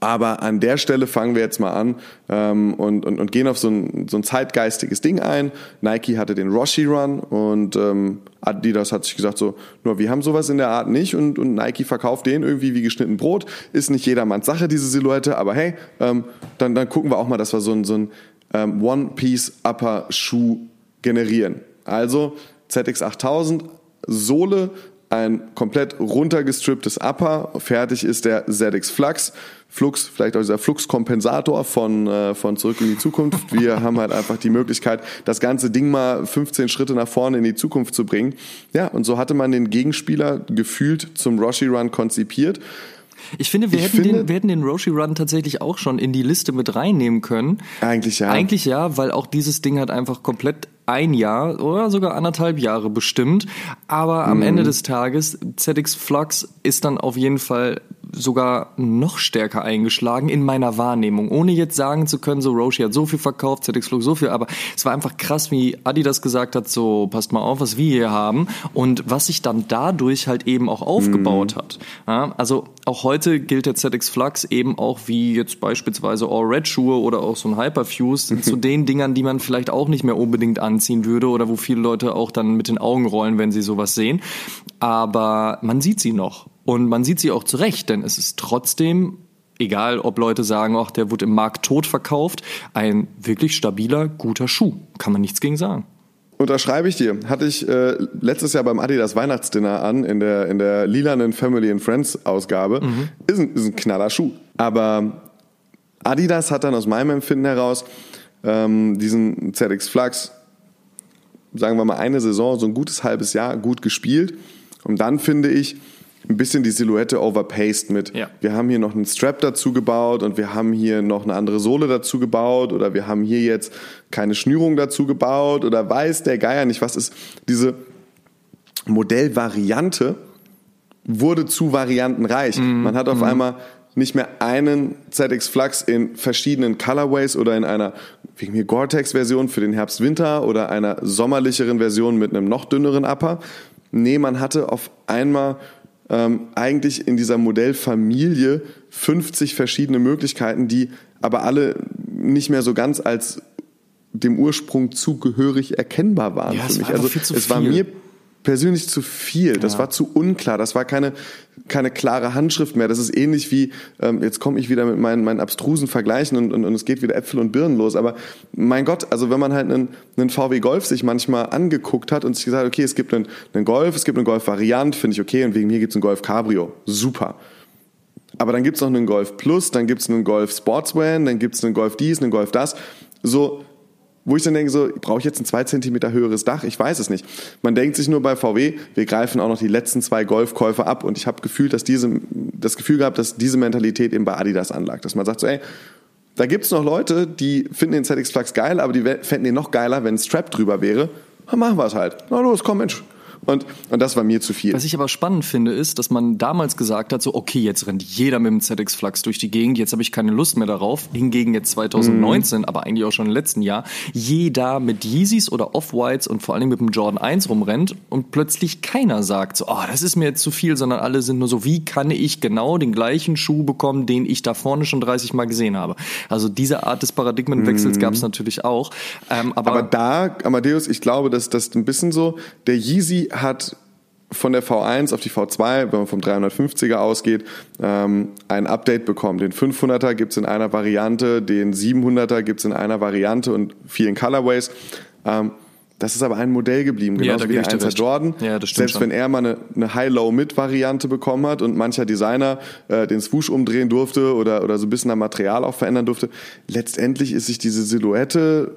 Aber an der Stelle fangen wir jetzt mal an ähm, und, und, und gehen auf so ein, so ein zeitgeistiges Ding ein. Nike hatte den Roshi Run und ähm, Adidas hat sich gesagt so, nur wir haben sowas in der Art nicht und, und Nike verkauft den irgendwie wie geschnitten Brot. Ist nicht jedermanns Sache, diese Silhouette, aber hey, ähm, dann, dann gucken wir auch mal, dass wir so ein, so ein ähm, One-Piece-Upper-Schuh generieren. Also ZX8000, Sohle, ein komplett runtergestripptes Upper, fertig ist der ZX Flux. Flux, vielleicht auch dieser Fluxkompensator von, äh, von Zurück in die Zukunft. Wir haben halt einfach die Möglichkeit, das ganze Ding mal 15 Schritte nach vorne in die Zukunft zu bringen. Ja, und so hatte man den Gegenspieler gefühlt zum Roshi Run konzipiert. Ich finde, wir, ich hätten, finde, den, wir hätten den Roshi Run tatsächlich auch schon in die Liste mit reinnehmen können. Eigentlich ja. Eigentlich ja, weil auch dieses Ding hat einfach komplett ein Jahr oder sogar anderthalb Jahre bestimmt. Aber am mhm. Ende des Tages, ZX Flux ist dann auf jeden Fall sogar noch stärker eingeschlagen in meiner Wahrnehmung. Ohne jetzt sagen zu können, so Roshi hat so viel verkauft, ZX Flux so viel, aber es war einfach krass, wie Adidas gesagt hat, so passt mal auf, was wir hier haben und was sich dann dadurch halt eben auch aufgebaut mhm. hat. Ja, also auch heute gilt der ZX Flux eben auch wie jetzt beispielsweise All Red Schuhe oder auch so ein Hyperfuse zu den Dingern, die man vielleicht auch nicht mehr unbedingt anziehen würde oder wo viele Leute auch dann mit den Augen rollen, wenn sie sowas sehen. Aber man sieht sie noch. Und man sieht sie auch zurecht, denn es ist trotzdem, egal ob Leute sagen, ach, der wurde im Markt tot verkauft, ein wirklich stabiler, guter Schuh. Kann man nichts gegen sagen. Unterschreibe ich dir. Hatte ich äh, letztes Jahr beim Adidas Weihnachtsdinner an, in der, in der lilanen Family and Friends Ausgabe. Mhm. Ist, ein, ist ein knaller Schuh. Aber Adidas hat dann aus meinem Empfinden heraus ähm, diesen ZX Flux, sagen wir mal eine Saison, so ein gutes halbes Jahr gut gespielt. Und dann finde ich, ein bisschen die Silhouette overpaced mit. Ja. Wir haben hier noch einen Strap dazu gebaut und wir haben hier noch eine andere Sohle dazu gebaut oder wir haben hier jetzt keine Schnürung dazu gebaut oder weiß der Geier nicht was ist. Diese Modellvariante wurde zu variantenreich. Mm, Man hat auf mm. einmal nicht mehr einen ZX Flux in verschiedenen Colorways oder in einer wegen mir Gore-Tex-Version für den Herbst-Winter oder einer sommerlicheren Version mit einem noch dünneren Upper. Nee, man hatte auf einmal ähm, eigentlich in dieser Modellfamilie 50 verschiedene Möglichkeiten, die aber alle nicht mehr so ganz als dem Ursprung zugehörig erkennbar waren Ja, für es mich. war Also einfach viel es war mir persönlich zu viel. Das Ja. war zu unklar. Das war keine, keine klare Handschrift mehr. Das ist ähnlich wie, ähm, jetzt komme ich wieder mit meinen, meinen abstrusen Vergleichen und, und, und es geht wieder Äpfel und Birnen los. Aber mein Gott, also wenn man halt einen, einen VW Golf sich manchmal angeguckt hat und sich gesagt okay, es gibt einen, einen Golf, es gibt eine Golf-Variant, finde ich okay, und wegen mir gibt es einen Golf Cabrio. Super. Aber dann gibt's noch einen Golf Plus, dann gibt's einen Golf Sportswan, dann gibt's einen Golf dies, einen Golf das. So, wo ich dann denke, so, brauche ich jetzt ein zwei Zentimeter höheres Dach? Ich weiß es nicht. Man denkt sich nur bei VW, wir greifen auch noch die letzten zwei Golfkäufe ab und ich habe gefühlt, dass diese, das Gefühl gehabt, dass diese Mentalität eben bei Adidas anlag. Dass man sagt so, ey, da gibt's noch Leute, die finden den ZX Flux geil, aber die fänden ihn noch geiler, wenn ein Strap drüber wäre. Dann machen wir es halt. Na los, komm Mensch. Und, und das war mir zu viel. Was ich aber spannend finde, ist, dass man damals gesagt hat, so, okay, jetzt rennt jeder mit dem ZX Flux durch die Gegend, jetzt habe ich keine Lust mehr darauf. Hingegen jetzt 2019, aber eigentlich auch schon im letzten Jahr, jeder mit Yeezys oder Off-Whites und vor allem mit dem Jordan 1 rumrennt und plötzlich keiner sagt, so, oh, das ist mir jetzt zu viel, sondern alle sind nur so, wie kann ich genau den gleichen Schuh bekommen, den ich da vorne schon 30 Mal gesehen habe. Also diese Art des Paradigmenwechsels gab es natürlich auch. Ähm, aber, Aber da, Amadeus, ich glaube, dass das ein bisschen so, der Yeezy hat von der V1 auf die V2, wenn man vom 350er ausgeht, ähm, ein Update bekommen. Den 500er gibt's in einer Variante, den 700er gibt's in einer Variante und vielen Colorways. Ähm, das ist aber ein Modell geblieben, Ja, genauso da wie der ich dir 1er recht. Jordan. Ja, das Selbst schon. wenn er mal eine, eine High-Low-Mid-Variante bekommen hat und mancher Designer äh, den Swoosh umdrehen durfte oder, oder so ein bisschen am Material auch verändern durfte, letztendlich ist sich diese Silhouette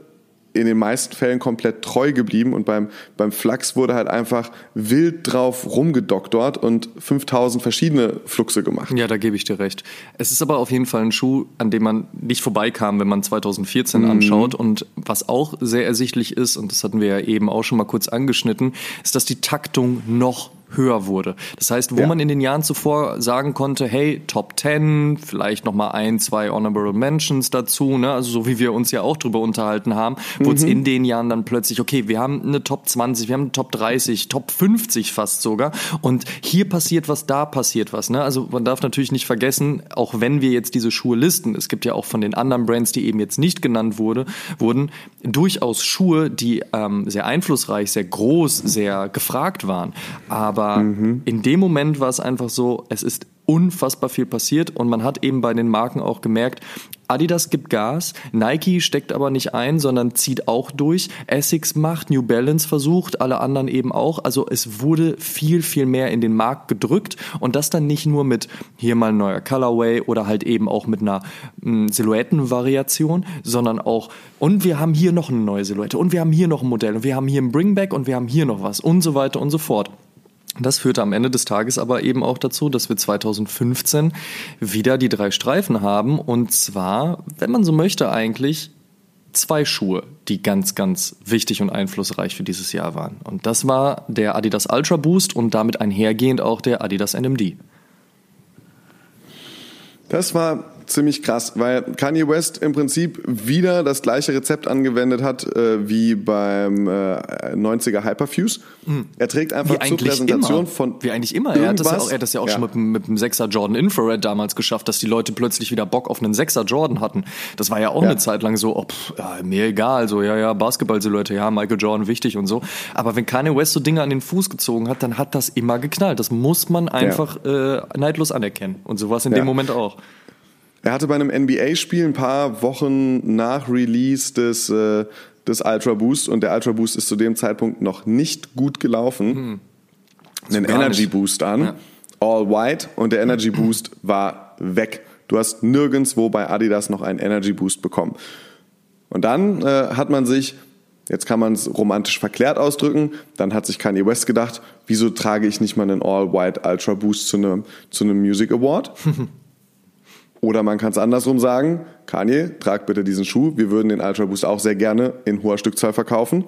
in den meisten Fällen komplett treu geblieben und beim, beim Flux wurde halt einfach wild drauf rumgedoktort und 5000 verschiedene Fluxe gemacht. Ja, da gebe ich dir recht. Es ist aber auf jeden Fall ein Schuh, an dem man nicht vorbeikam, wenn man 2014 anschaut. Und was auch sehr ersichtlich ist, und das hatten wir ja eben auch schon mal kurz angeschnitten, ist, dass die Taktung noch höher wurde. Das heißt, wo Ja. man in den Jahren zuvor sagen konnte, hey, Top 10, vielleicht noch mal ein, zwei Honorable Mentions dazu, ne? also so wie wir uns ja auch drüber unterhalten haben, wurde es in den Jahren dann plötzlich, okay, wir haben eine Top 20, wir haben eine Top 30, Top 50 fast sogar und hier passiert was, da passiert was. Ne? Also man darf natürlich nicht vergessen, auch wenn wir jetzt diese Schuhe listen, es gibt ja auch von den anderen Brands, die eben jetzt nicht genannt wurde, wurden, durchaus Schuhe, die ähm, sehr einflussreich, sehr groß, sehr gefragt waren. Aber in dem Moment war es einfach so, es ist unfassbar viel passiert und man hat eben bei den Marken auch gemerkt, Adidas gibt Gas, Nike steckt aber nicht ein, sondern zieht auch durch. Essex macht, New Balance versucht, alle anderen eben auch. Also es wurde viel, viel mehr in den Markt gedrückt und das dann nicht nur mit hier mal neuer Colorway oder halt eben auch mit einer mh, Silhouettenvariation, sondern auch und wir haben hier noch eine neue Silhouette und wir haben hier noch ein Modell und wir haben hier ein Bringback und wir haben hier noch was und so weiter und so fort. Das führte am Ende des Tages aber eben auch dazu, dass wir 2015 wieder die drei Streifen haben. Und zwar, wenn man so möchte, eigentlich zwei Schuhe, die ganz, ganz wichtig und einflussreich für dieses Jahr waren. Und das war der Adidas Ultra Boost und damit einhergehend auch der Adidas NMD. Das war ziemlich krass, weil Kanye West im Prinzip wieder das gleiche Rezept angewendet hat äh, wie beim äh, 90er Hyperfuse. Er trägt einfach Wie zur Präsentation immer. von Wie eigentlich immer. Er hat das ja auch, er hat das ja auch schon mit, dem- mit dem 6er Jordan Infrared damals geschafft, dass die Leute plötzlich wieder Bock auf einen 6er Jordan hatten. Das war ja auch Ja. eine Zeit lang so, oh, pff, ja, mir egal, so, ja, ja, Basketball-Silhouette, ja, Michael Jordan wichtig und so. Aber wenn Kanye West so Dinge an den Fuß gezogen hat, dann hat das immer geknallt. Das muss man einfach äh, neidlos anerkennen. Und so war es in Ja. dem Moment auch. Er hatte bei einem NBA-Spiel ein paar Wochen nach Release des, äh, des Ultra Boost und der Ultra Boost ist zu dem Zeitpunkt noch nicht gut gelaufen, einen gar Energy nicht. Boost an, Ja. all white und der Energy Boost war weg. Du hast nirgendwo bei Adidas noch einen Energy Boost bekommen. Und dann äh, hat man sich, jetzt kann man es romantisch verklärt ausdrücken, dann hat sich Kanye West gedacht, wieso trage ich nicht mal einen All-White Ultra Boost zu einem, zu einem Music Award? Oder man kann es andersrum sagen, Kanye, trag bitte diesen Schuh, wir würden den Ultra Boost auch sehr gerne in hoher Stückzahl verkaufen.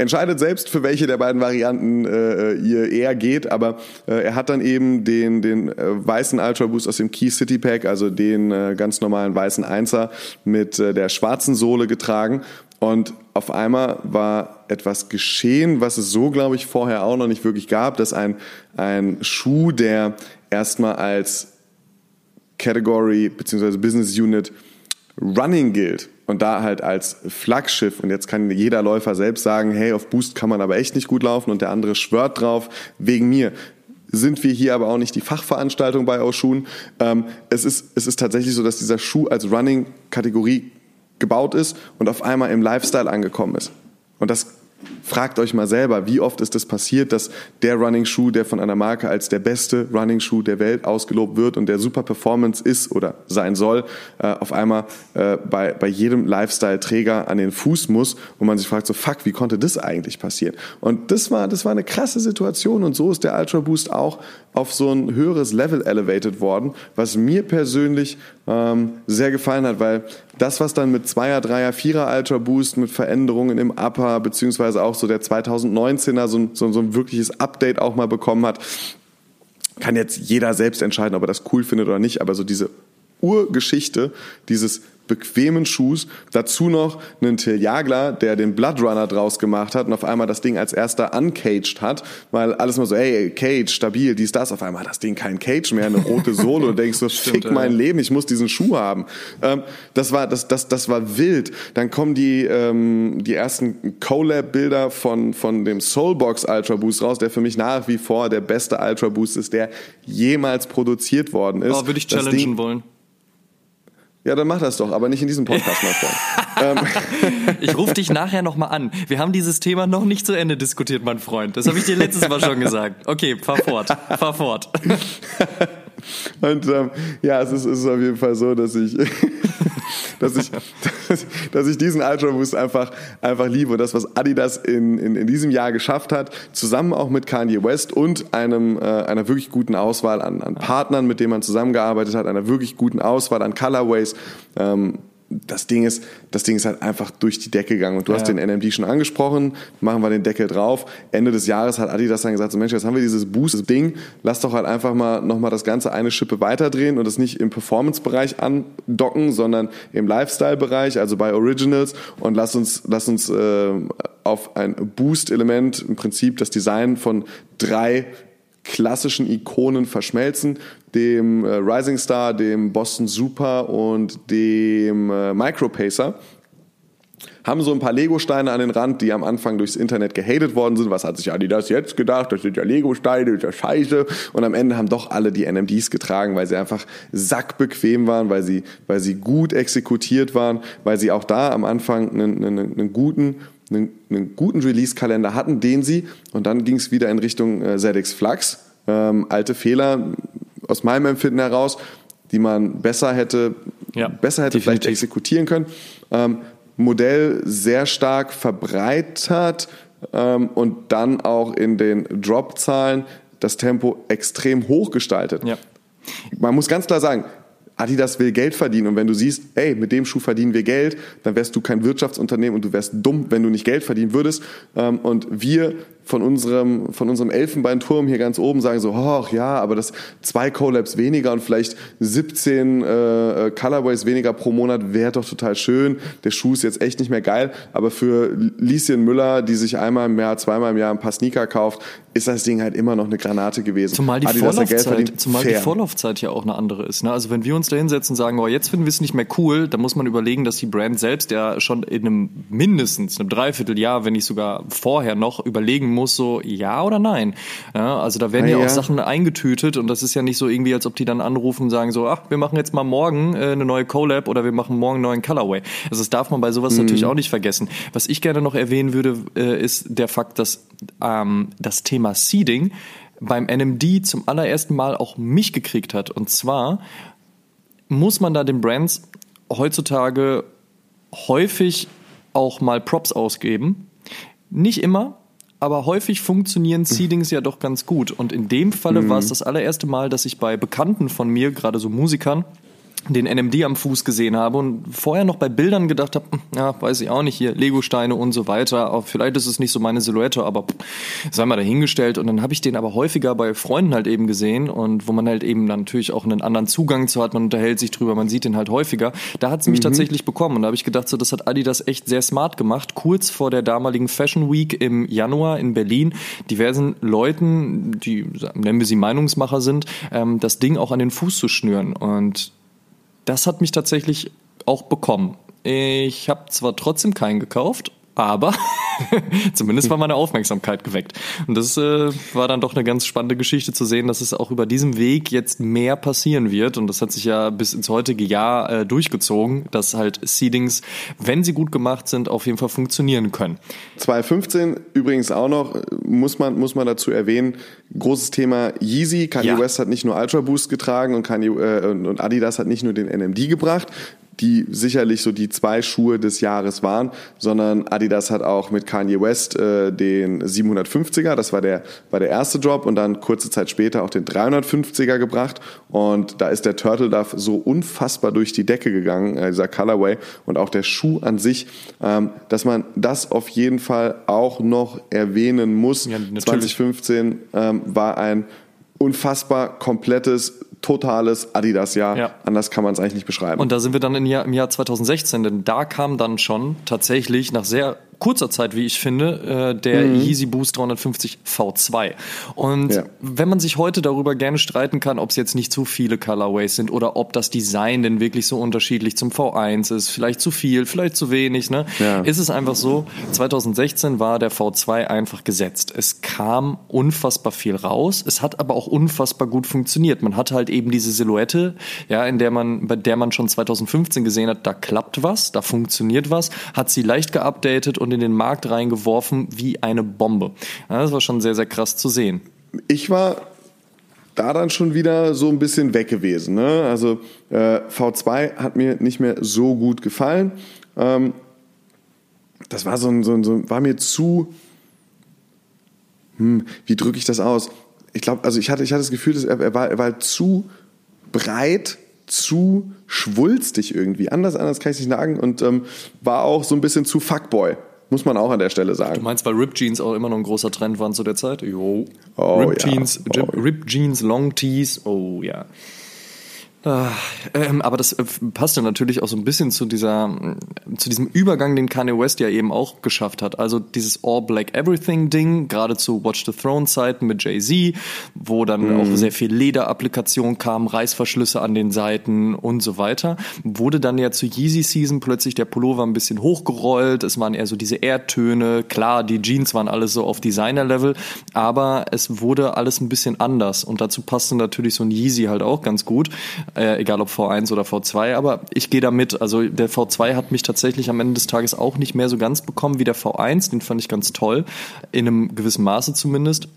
Entscheidet selbst, für welche der beiden Varianten äh, ihr eher geht, aber äh, er hat dann eben den, den äh, weißen Ultra Boost aus dem Key City Pack, also den äh, ganz normalen weißen Einser mit äh, der schwarzen Sohle getragen. Und auf einmal war etwas geschehen, was es so, glaube ich, vorher auch noch nicht wirklich gab, dass ein, ein Schuh, der erstmal als Category bzw. Business Unit Running gilt und da halt als Flaggschiff und jetzt kann jeder Läufer selbst sagen, hey, auf Boost kann man aber echt nicht gut laufen und der andere schwört drauf wegen mir. Sind wir hier aber auch nicht die Fachveranstaltung bei Oshun. Ähm, es, ist, es ist tatsächlich so, dass dieser Schuh als Running-Kategorie gebaut ist und auf einmal im Lifestyle angekommen ist. Und das Fragt euch mal selber, wie oft ist es das passiert, dass der Running Shoe, der von einer Marke als der beste Running Shoe der Welt ausgelobt wird und der super Performance ist oder sein soll, äh, auf einmal äh, bei, bei jedem Lifestyle-Träger an den Fuß muss und man sich fragt so, fuck, wie konnte das eigentlich passieren? Und das war, das war eine krasse Situation und so ist der Ultra Boost auch auf so ein höheres Level elevated worden, was mir persönlich ähm, sehr gefallen hat, weil das, was dann mit Zweier, Dreier, Vierer Ultra Boost, mit Veränderungen im Upper, beziehungsweise auch so der 2019er so, so, so ein wirkliches Update auch mal bekommen hat, kann jetzt jeder selbst entscheiden, ob er das cool findet oder nicht, aber so diese Urgeschichte, dieses bequemen Schuhs. Dazu noch einen Till Jagler, der den Bloodrunner draus gemacht hat und auf einmal das Ding als erster uncaged hat, weil alles mal so, ey, Cage, stabil, dies, das. Auf einmal hat das Ding kein Cage mehr, eine rote Sohle und denkst so, Stimmt, fick mein Leben, ich muss diesen Schuh haben. Ähm, das war, das, das, das war wild. Dann kommen die, ähm, die ersten Collab-Bilder von, von dem Soulbox Ultra Boost raus, der für mich nach wie vor der beste Ultra Boost ist, der jemals produziert worden ist. Oh, würde ich challengen wollen. Ja, dann mach das doch, aber nicht in diesem Podcast, mein Freund. Ähm. ich rufe dich nachher nochmal an. Wir haben dieses Thema noch nicht zu Ende diskutiert, mein Freund. Das habe ich dir letztes Mal schon gesagt. Okay, fahr fort. Fahr fort. Und ähm, ja, es ist, es ist auf jeden Fall so, dass ich dass ich, dass ich diesen Ultra Boost einfach, einfach liebe. Und das, was Adidas in, in, in diesem Jahr geschafft hat, zusammen auch mit Kanye West und einem, äh, einer wirklich guten Auswahl an, an Partnern, mit denen man zusammengearbeitet hat, einer wirklich guten Auswahl an Colorways, ähm, das Ding ist, das Ding ist halt einfach durch die Decke gegangen. Und du ja. hast den NMD schon angesprochen, machen wir den Deckel drauf. Ende des Jahres hat Adidas dann gesagt, so Mensch, jetzt haben wir dieses Boost-Ding, lass doch halt einfach mal nochmal das Ganze eine Schippe weiterdrehen und das nicht im Performance-Bereich andocken, sondern im Lifestyle-Bereich, also bei Originals und lass uns, lass uns äh, auf ein Boost-Element, im Prinzip das Design von drei klassischen Ikonen verschmelzen, dem äh, Rising Star, dem Boston Super und dem äh, Micropacer haben so ein paar Lego-Steine an den Rand, die am Anfang durchs Internet gehatet worden sind. Was hat sich Adidas jetzt gedacht? Das sind ja Lego-Steine, das ist ja scheiße. Und am Ende haben doch alle die NMDs getragen, weil sie einfach sackbequem waren, weil sie, weil sie gut exekutiert waren, weil sie auch da am Anfang einen, einen, einen guten einen, einen guten Release-Kalender hatten, den sie, und dann ging es wieder in Richtung äh, ZX Flux. Ähm, alte Fehler aus meinem Empfinden heraus, die man besser hätte, ja, besser hätte vielleicht exekutieren können. Ähm, Modell sehr stark verbreitert ähm, und dann auch in den Drop-Zahlen das Tempo extrem hoch gestaltet. Ja. Man muss ganz klar sagen, Adidas will Geld verdienen und wenn du siehst, ey, mit dem Schuh verdienen wir Geld, dann wärst du kein Wirtschaftsunternehmen und du wärst dumm, wenn du nicht Geld verdienen würdest. Ähm, und wir von unserem, von unserem Elfenbeinturm hier ganz oben sagen so, ach ja, aber das zwei Collabs weniger und vielleicht 17 äh, äh, Colorways weniger pro Monat wäre doch total schön. Der Schuh ist jetzt echt nicht mehr geil, aber für Lieschen Müller, die sich einmal im Jahr, zweimal im Jahr ein paar Sneaker kauft, ist das Ding halt immer noch eine Granate gewesen. Zumal die Adidas Vorlaufzeit, zumal die Vorlaufzeit ja auch eine andere ist. Ne? Also wenn wir uns da hinsetzen und sagen, oh, jetzt finden wir es nicht mehr cool, dann muss man überlegen, dass die Brand selbst ja schon in einem mindestens einem Dreivierteljahr, wenn nicht sogar vorher noch überlegen muss, so ja oder nein. Ja, also da werden ja, ja, auch Sachen eingetütet und das ist ja nicht so irgendwie, als ob die dann anrufen und sagen so, ach, wir machen jetzt mal morgen äh, eine neue Collab oder wir machen morgen einen neuen Colorway. Also das darf man bei sowas mhm. natürlich auch nicht vergessen. Was ich gerne noch erwähnen würde, äh, ist der Fakt, dass ähm, das Thema Seeding beim NMD zum allerersten Mal auch mich gekriegt hat. Und zwar muss man da den Brands heutzutage häufig auch mal Props ausgeben. Nicht immer, aber häufig funktionieren Seedings ja doch ganz gut. Und in dem Falle mhm. war es das allererste Mal, dass ich bei Bekannten von mir, gerade so Musikern, den NMD am Fuß gesehen habe und vorher noch bei Bildern gedacht habe, hm, ja, weiß ich auch nicht, hier Legosteine und so weiter, auch vielleicht ist es nicht so meine Silhouette, aber sei mal dahingestellt. Und dann habe ich den aber häufiger bei Freunden halt eben gesehen und wo man halt eben dann natürlich auch einen anderen Zugang zu hat, man unterhält sich drüber, man sieht den halt häufiger. Da hat es mich mhm. tatsächlich bekommen und da habe ich gedacht, so das hat Adidas echt sehr smart gemacht, kurz vor der damaligen Fashion Week im Januar in Berlin, diversen Leuten, die nennen wir sie Meinungsmacher sind, ähm, das Ding auch an den Fuß zu schnüren. Und das hat mich tatsächlich auch bekommen. Ich habe zwar trotzdem keinen gekauft, aber zumindest war meine Aufmerksamkeit geweckt. Und das äh, war dann doch eine ganz spannende Geschichte zu sehen, dass es auch über diesem Weg jetzt mehr passieren wird. Und das hat sich ja bis ins heutige Jahr äh, durchgezogen, dass halt Seedings, wenn sie gut gemacht sind, auf jeden Fall funktionieren können. 2015 übrigens auch noch, muss man, muss man dazu erwähnen, großes Thema Yeezy. Kanye ja. West hat nicht nur Ultra Boost getragen und, Kanye, äh, und Adidas hat nicht nur den NMD gebracht die sicherlich so die zwei Schuhe des Jahres waren, sondern Adidas hat auch mit Kanye West äh, den 750er, das war der, war der erste Drop und dann kurze Zeit später auch den 350er gebracht und da ist der Turtle Dove so unfassbar durch die Decke gegangen, äh, dieser Colorway und auch der Schuh an sich, ähm, dass man das auf jeden Fall auch noch erwähnen muss. Ja, 2015 ähm, war ein unfassbar komplettes totales Adidas-Jahr. Ja. Anders kann man es eigentlich nicht beschreiben. Und da sind wir dann im Jahr, im Jahr 2016, denn da kam dann schon tatsächlich nach sehr kurzer Zeit, wie ich finde, äh, der mhm. Yeezy Boost 350 V2. Und ja. wenn man sich heute darüber gerne streiten kann, ob es jetzt nicht zu viele Colorways sind oder ob das Design denn wirklich so unterschiedlich zum V1 ist, vielleicht zu viel, vielleicht zu wenig, ne? Ja. Ist es einfach so, 2016 war der V2 einfach gesetzt. Es kam unfassbar viel raus, es hat aber auch unfassbar gut funktioniert. Man hat halt eben diese Silhouette, ja, in der man, bei der man schon 2015 gesehen hat, da klappt was, da funktioniert was, hat sie leicht geupdatet und und in den Markt reingeworfen wie eine Bombe. Ja, das war schon sehr, sehr krass zu sehen. Ich war da dann schon wieder so ein bisschen weg gewesen. Ne? Also äh, V2 hat mir nicht mehr so gut gefallen. Ähm, das war so ein, so ein, so, war mir zu, hm, wie drücke ich das aus? Ich glaube, also ich hatte, ich hatte das Gefühl, dass er, er, war, er war zu breit zu schwulstig irgendwie. Anders, anders kann ich nicht sagen. Und ähm, war auch so ein bisschen zu Fuckboy. Muss man auch an der Stelle sagen. Du meinst, weil Rip Jeans auch immer noch ein großer Trend waren zu der Zeit? Jo. Oh, Rip, ja. Jeans, oh. Rip Jeans, Long Tees, oh ja. Ah, ähm, aber das äh, passt ja natürlich auch so ein bisschen zu dieser, zu diesem Übergang, den Kanye West ja eben auch geschafft hat. Also dieses All Black Everything Ding, gerade zu Watch the Throne Zeiten mit Jay-Z, wo dann mhm. auch sehr viel Lederapplikation kam, Reißverschlüsse an den Seiten und so weiter. Wurde dann ja zu Yeezy Season plötzlich der Pullover ein bisschen hochgerollt. Es waren eher so diese Erdtöne. Klar, die Jeans waren alles so auf Designer-Level, aber es wurde alles ein bisschen anders. Und dazu passte natürlich so ein Yeezy halt auch ganz gut äh, egal ob V1 oder V2, aber ich gehe da mit. Also der V2 hat mich tatsächlich am Ende des Tages auch nicht mehr so ganz bekommen wie der V1, den fand ich ganz toll, in einem gewissen Maße zumindest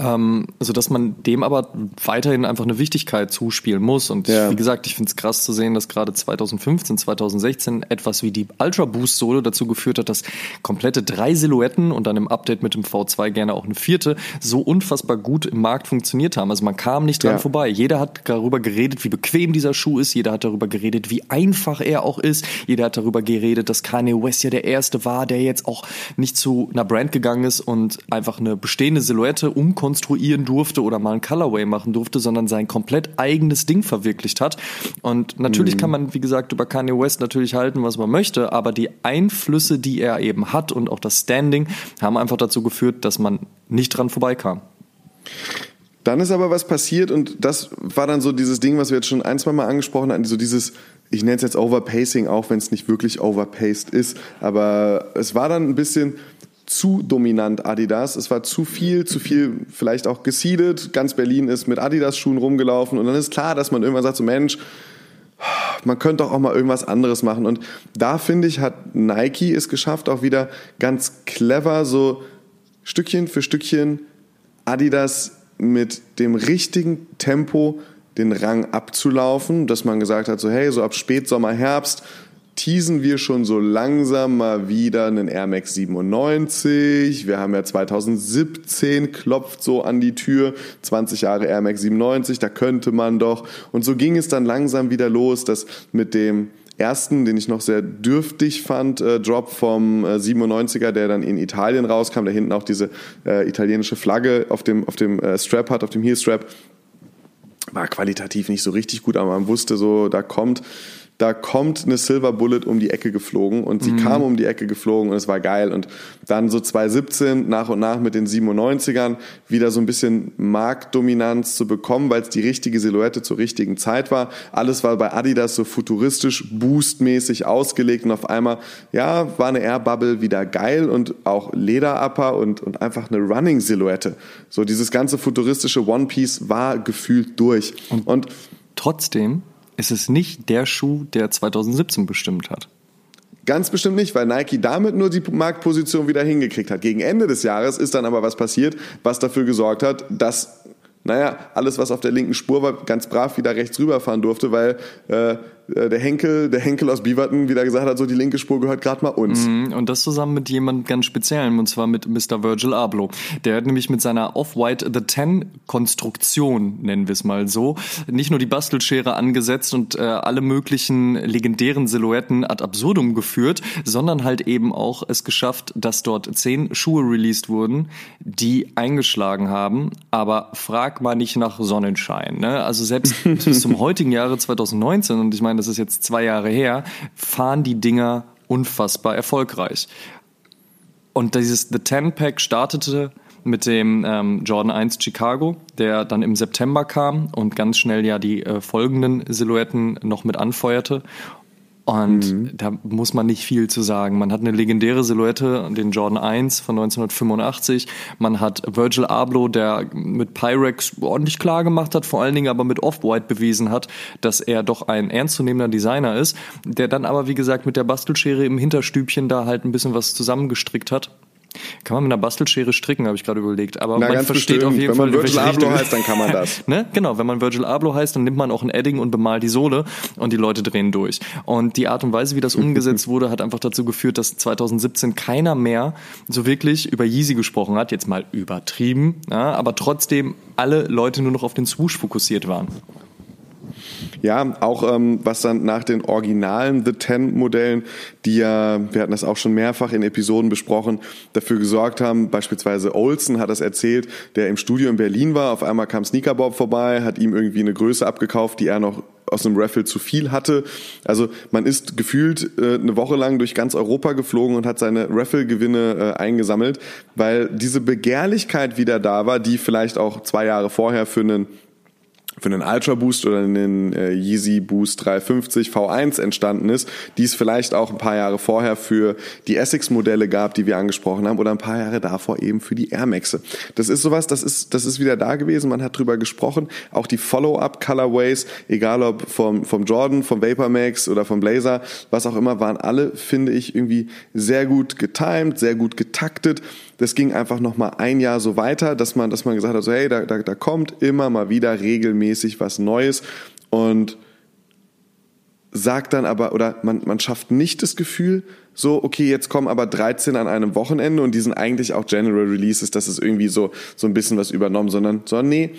ähm, so dass man dem aber weiterhin einfach eine Wichtigkeit zuspielen muss. Und ja. wie gesagt, ich finde es krass zu sehen, dass gerade 2015, 2016 etwas wie die Ultra Boost Solo dazu geführt hat, dass komplette drei Silhouetten und dann im Update mit dem V2 gerne auch eine vierte so unfassbar gut im Markt funktioniert haben. Also man kam nicht dran ja. vorbei. Jeder hat darüber geredet, wie bequem dieser Schuh ist. Jeder hat darüber geredet, wie einfach er auch ist. Jeder hat darüber geredet, dass Kanye West ja der erste war, der jetzt auch nicht zu einer Brand gegangen ist und einfach eine bestehende Silhouette umkonstruiert konstruieren durfte oder mal ein Colorway machen durfte, sondern sein komplett eigenes Ding verwirklicht hat. Und natürlich mhm. kann man, wie gesagt, über Kanye West natürlich halten, was man möchte, aber die Einflüsse, die er eben hat und auch das Standing, haben einfach dazu geführt, dass man nicht dran vorbeikam. Dann ist aber was passiert und das war dann so dieses Ding, was wir jetzt schon ein, zwei Mal angesprochen hatten, so dieses, ich nenne es jetzt Overpacing, auch wenn es nicht wirklich overpaced ist, aber es war dann ein bisschen, zu dominant Adidas. Es war zu viel, zu viel vielleicht auch gesiedet. Ganz Berlin ist mit Adidas-Schuhen rumgelaufen und dann ist klar, dass man irgendwann sagt, so Mensch, man könnte doch auch mal irgendwas anderes machen. Und da finde ich, hat Nike es geschafft, auch wieder ganz clever so Stückchen für Stückchen Adidas mit dem richtigen Tempo den Rang abzulaufen, dass man gesagt hat, so hey, so ab Spätsommer, Herbst, teasen wir schon so langsam mal wieder einen Air Max 97. Wir haben ja 2017 klopft so an die Tür, 20 Jahre Air Max 97, da könnte man doch. Und so ging es dann langsam wieder los, dass mit dem ersten, den ich noch sehr dürftig fand, äh, Drop vom äh, 97er, der dann in Italien rauskam, der hinten auch diese äh, italienische Flagge auf dem, auf dem äh, Strap hat, auf dem Heelstrap, war qualitativ nicht so richtig gut, aber man wusste so, da kommt da kommt eine Silver Bullet um die Ecke geflogen und sie mhm. kam um die Ecke geflogen und es war geil. Und dann so 2017 nach und nach mit den 97ern wieder so ein bisschen Marktdominanz zu bekommen, weil es die richtige Silhouette zur richtigen Zeit war. Alles war bei Adidas so futuristisch, boostmäßig ausgelegt und auf einmal, ja, war eine Air Bubble wieder geil und auch Lederupper und, und einfach eine Running-Silhouette. So dieses ganze futuristische One Piece war gefühlt durch. Und, und trotzdem ist es nicht der Schuh, der 2017 bestimmt hat. Ganz bestimmt nicht, weil Nike damit nur die Marktposition wieder hingekriegt hat. Gegen Ende des Jahres ist dann aber was passiert, was dafür gesorgt hat, dass, naja, alles, was auf der linken Spur war, ganz brav wieder rechts rüberfahren durfte, weil äh, der Henkel, der Henkel aus Beaverton wieder gesagt hat, so die linke Spur gehört gerade mal uns. Mhm, und das zusammen mit jemand ganz Speziellem, und zwar mit Mr. Virgil Abloh. Der hat nämlich mit seiner Off-White The Ten Konstruktion, nennen wir es mal so, nicht nur die Bastelschere angesetzt und äh, alle möglichen legendären Silhouetten ad absurdum geführt, sondern halt eben auch es geschafft, dass dort zehn Schuhe released wurden, die eingeschlagen haben. Aber frag mal nicht nach Sonnenschein. Ne? Also selbst bis zum heutigen Jahre 2019, und ich meine, das ist jetzt zwei Jahre her, fahren die Dinger unfassbar erfolgreich. Und dieses The Ten Pack startete mit dem ähm, Jordan 1 Chicago, der dann im September kam und ganz schnell ja die äh, folgenden Silhouetten noch mit anfeuerte. Und mhm. da muss man nicht viel zu sagen. Man hat eine legendäre Silhouette, den Jordan 1 von 1985. Man hat Virgil Abloh, der mit Pyrex ordentlich klar gemacht hat, vor allen Dingen aber mit Off-White bewiesen hat, dass er doch ein ernstzunehmender Designer ist, der dann aber, wie gesagt, mit der Bastelschere im Hinterstübchen da halt ein bisschen was zusammengestrickt hat. Kann man mit einer Bastelschere stricken, habe ich gerade überlegt. Aber Na, man versteht bestimmt. auf jeden wenn Fall. Wenn man Virgil Abloh heißt, dann kann man das. ne? Genau, wenn man Virgil Abloh heißt, dann nimmt man auch ein Edding und bemalt die Sohle und die Leute drehen durch. Und die Art und Weise, wie das umgesetzt wurde, hat einfach dazu geführt, dass 2017 keiner mehr so wirklich über Yeezy gesprochen hat. Jetzt mal übertrieben, ja, aber trotzdem alle Leute nur noch auf den Swoosh fokussiert waren. Ja, auch ähm, was dann nach den originalen The Ten Modellen, die ja, wir hatten das auch schon mehrfach in Episoden besprochen, dafür gesorgt haben, beispielsweise Olsen hat das erzählt, der im Studio in Berlin war, auf einmal kam Sneaker Bob vorbei, hat ihm irgendwie eine Größe abgekauft, die er noch aus einem Raffle zu viel hatte. Also man ist gefühlt äh, eine Woche lang durch ganz Europa geflogen und hat seine Raffle-Gewinne äh, eingesammelt, weil diese Begehrlichkeit wieder da war, die vielleicht auch zwei Jahre vorher für einen für einen Ultra Boost oder einen äh, Yeezy Boost 350 V1 entstanden ist, die es vielleicht auch ein paar Jahre vorher für die Essex Modelle gab, die wir angesprochen haben, oder ein paar Jahre davor eben für die Air Maxe. Das ist sowas, das ist, das ist wieder da gewesen, man hat drüber gesprochen. Auch die Follow-up Colorways, egal ob vom, vom Jordan, vom Vapor Max oder vom Blazer, was auch immer, waren alle, finde ich, irgendwie sehr gut getimed, sehr gut getaktet das ging einfach noch mal ein Jahr so weiter, dass man, dass man gesagt hat, so hey, da, da, da kommt immer mal wieder regelmäßig was Neues und sagt dann aber, oder man, man schafft nicht das Gefühl, so, okay, jetzt kommen aber 13 an einem Wochenende und die sind eigentlich auch General Releases, das ist irgendwie so, so ein bisschen was übernommen, sondern, sondern nee,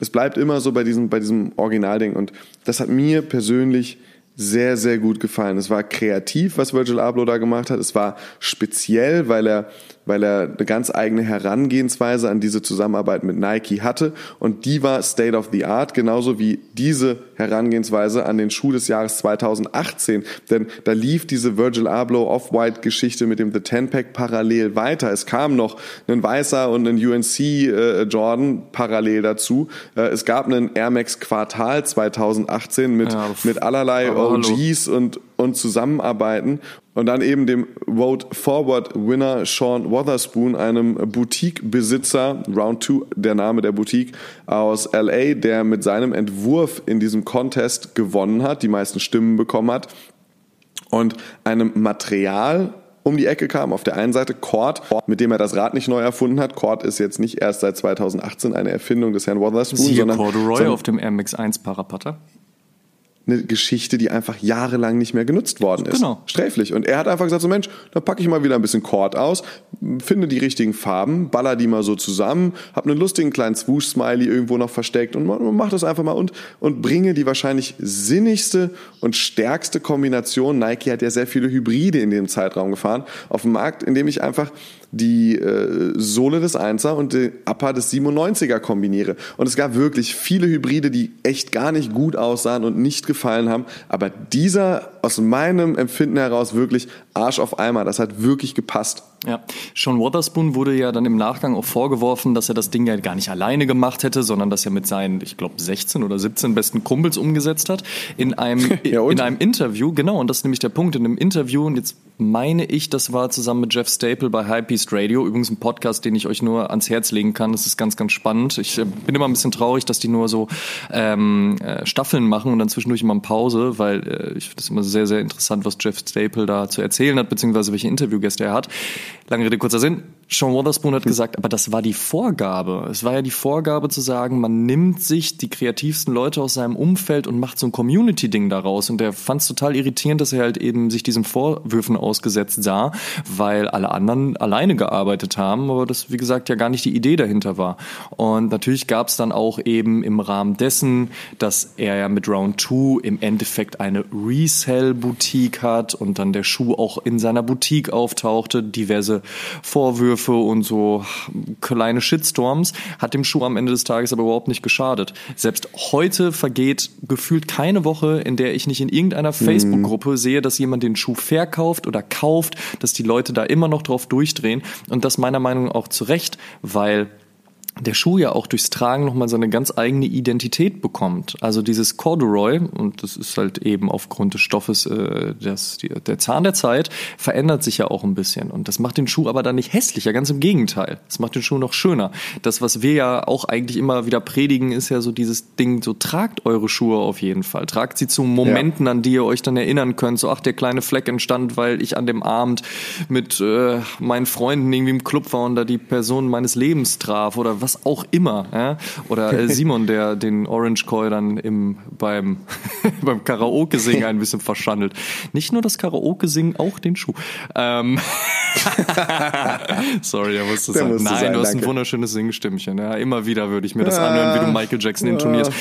es bleibt immer so bei diesem, bei diesem Originalding und das hat mir persönlich sehr, sehr gut gefallen. Es war kreativ, was Virgil Abloh da gemacht hat. Es war speziell, weil er weil er eine ganz eigene Herangehensweise an diese Zusammenarbeit mit Nike hatte und die war State of the Art, genauso wie diese Herangehensweise an den Schuh des Jahres 2018, denn da lief diese Virgil Abloh Off-White Geschichte mit dem The Ten Pack parallel weiter. Es kam noch ein weißer und ein UNC äh, Jordan parallel dazu. Äh, es gab einen Air Max Quartal 2018 mit ja, mit allerlei OGs und und zusammenarbeiten und dann eben dem Vote Forward Winner Sean Wotherspoon, einem Boutique-Besitzer, Round 2 der Name der Boutique aus LA, der mit seinem Entwurf in diesem Contest gewonnen hat, die meisten Stimmen bekommen hat und einem Material um die Ecke kam. Auf der einen Seite Cord, mit dem er das Rad nicht neu erfunden hat. Cord ist jetzt nicht erst seit 2018 eine Erfindung des Herrn Wotherspoon, Siehe sondern Corduroy auf dem MX1 Parapatter. Eine Geschichte, die einfach jahrelang nicht mehr genutzt worden ist. Genau. Sträflich. Und er hat einfach gesagt, so Mensch, dann packe ich mal wieder ein bisschen Cord aus, finde die richtigen Farben, baller die mal so zusammen, hab einen lustigen kleinen Swoosh-Smiley irgendwo noch versteckt und mach das einfach mal und, und bringe die wahrscheinlich sinnigste und stärkste Kombination, Nike hat ja sehr viele Hybride in dem Zeitraum gefahren, auf den Markt, indem ich einfach die äh, Sohle des 1er und den Upper des 97er kombiniere. Und es gab wirklich viele Hybride, die echt gar nicht gut aussahen und nicht gefallen haben. Aber dieser aus meinem Empfinden heraus wirklich Arsch auf Eimer. Das hat wirklich gepasst. Ja, Sean Wotherspoon wurde ja dann im Nachgang auch vorgeworfen, dass er das Ding ja gar nicht alleine gemacht hätte, sondern dass er mit seinen, ich glaube, 16 oder 17 besten Kumpels umgesetzt hat. In einem, ja, in einem Interview, genau, und das ist nämlich der Punkt, in einem Interview, und jetzt meine ich, das war zusammen mit Jeff Staple bei Hypebeast Radio, übrigens ein Podcast, den ich euch nur ans Herz legen kann. Das ist ganz, ganz spannend. Ich äh, bin immer ein bisschen traurig, dass die nur so ähm, äh, Staffeln machen und dann zwischendurch immer eine Pause, weil äh, ich finde das immer sehr, sehr interessant, was Jeff Staple da zu erzählen hat, beziehungsweise welche Interviewgäste er hat. Lange Rede, kurzer Sinn. Sean Wotherspoon hat gesagt, aber das war die Vorgabe. Es war ja die Vorgabe zu sagen, man nimmt sich die kreativsten Leute aus seinem Umfeld und macht so ein Community-Ding daraus. Und er fand es total irritierend, dass er halt eben sich diesen Vorwürfen ausgesetzt sah, weil alle anderen alleine gearbeitet haben, aber das, wie gesagt, ja gar nicht die Idee dahinter war. Und natürlich gab es dann auch eben im Rahmen dessen, dass er ja mit Round 2 im Endeffekt eine Resell-Boutique hat und dann der Schuh auch in seiner Boutique auftauchte, diverse Vorwürfe und so kleine Shitstorms, hat dem Schuh am Ende des Tages aber überhaupt nicht geschadet. Selbst heute vergeht gefühlt keine Woche, in der ich nicht in irgendeiner mhm. Facebook-Gruppe sehe, dass jemand den Schuh verkauft oder kauft, dass die Leute da immer noch drauf durchdrehen und das meiner Meinung nach auch zu Recht, weil der Schuh ja auch durchs Tragen nochmal seine ganz eigene Identität bekommt. Also dieses Corduroy, und das ist halt eben aufgrund des Stoffes äh, das, die, der Zahn der Zeit, verändert sich ja auch ein bisschen. Und das macht den Schuh aber dann nicht hässlicher, ganz im Gegenteil. Das macht den Schuh noch schöner. Das, was wir ja auch eigentlich immer wieder predigen, ist ja so dieses Ding, so tragt eure Schuhe auf jeden Fall. Tragt sie zu Momenten, ja. an die ihr euch dann erinnern könnt. So, ach, der kleine Fleck entstand, weil ich an dem Abend mit äh, meinen Freunden irgendwie im Club war und da die Person meines Lebens traf oder was auch immer. Ja? Oder äh, Simon, der den Orange Coil dann im, beim, beim Karaoke-Singen ein bisschen verschandelt. Nicht nur das Karaoke-Singen, auch den Schuh. Ähm Sorry, er musste sagen. Nein, sein, du hast danke. ein wunderschönes Singstimmchen. Ja, immer wieder würde ich mir das anhören, wie du Michael Jackson intonierst.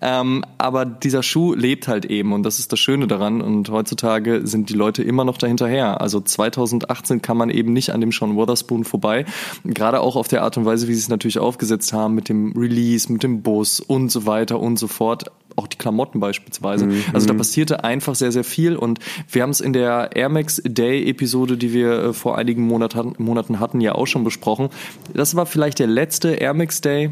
Ähm, aber dieser Schuh lebt halt eben und das ist das Schöne daran. Und heutzutage sind die Leute immer noch dahinterher. Also 2018 kann man eben nicht an dem Sean Wotherspoon vorbei. Gerade auch auf der Art und Weise, wie sie es natürlich aufgesetzt haben mit dem Release, mit dem Bus und so weiter und so fort auch die Klamotten beispielsweise. Mhm. Also da passierte einfach sehr, sehr viel und wir haben es in der Air Max Day Episode, die wir äh, vor einigen Monaten, Monaten hatten, ja auch schon besprochen. Das war vielleicht der letzte Air Max Day,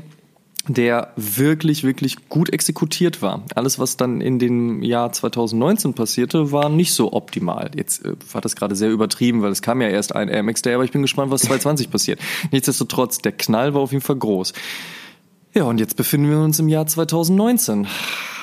der wirklich, wirklich gut exekutiert war. Alles, was dann in dem Jahr 2019 passierte, war nicht so optimal. Jetzt äh, war das gerade sehr übertrieben, weil es kam ja erst ein Air Max Day, aber ich bin gespannt, was 2020 passiert. Nichtsdestotrotz, der Knall war auf jeden Fall groß. Ja, und jetzt befinden wir uns im Jahr 2019.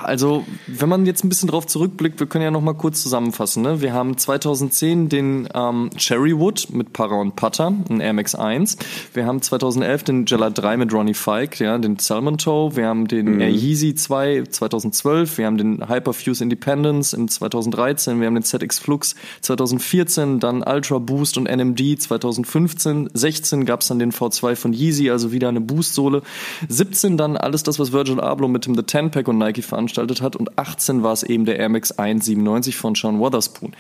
Also, wenn man jetzt ein bisschen drauf zurückblickt, wir können ja noch mal kurz zusammenfassen. Ne? Wir haben 2010 den ähm, Cherrywood mit Para und Putter, ein Air Max 1. Wir haben 2011 den Gela 3 mit Ronnie Fike, ja, den Salmon Toe. Wir haben den mhm. Air Yeezy 2 2012. Wir haben den Hyperfuse Independence im 2013. Wir haben den ZX Flux 2014, dann Ultra Boost und NMD 2015. 16 gab es dann den V2 von Yeezy, also wieder eine Boostsohle. 17 dann alles das, was Virgil Abloh mit dem The Ten Pack und Nike veranstaltet hat und 18 war es eben der Air Max 197 von Sean Wotherspoon.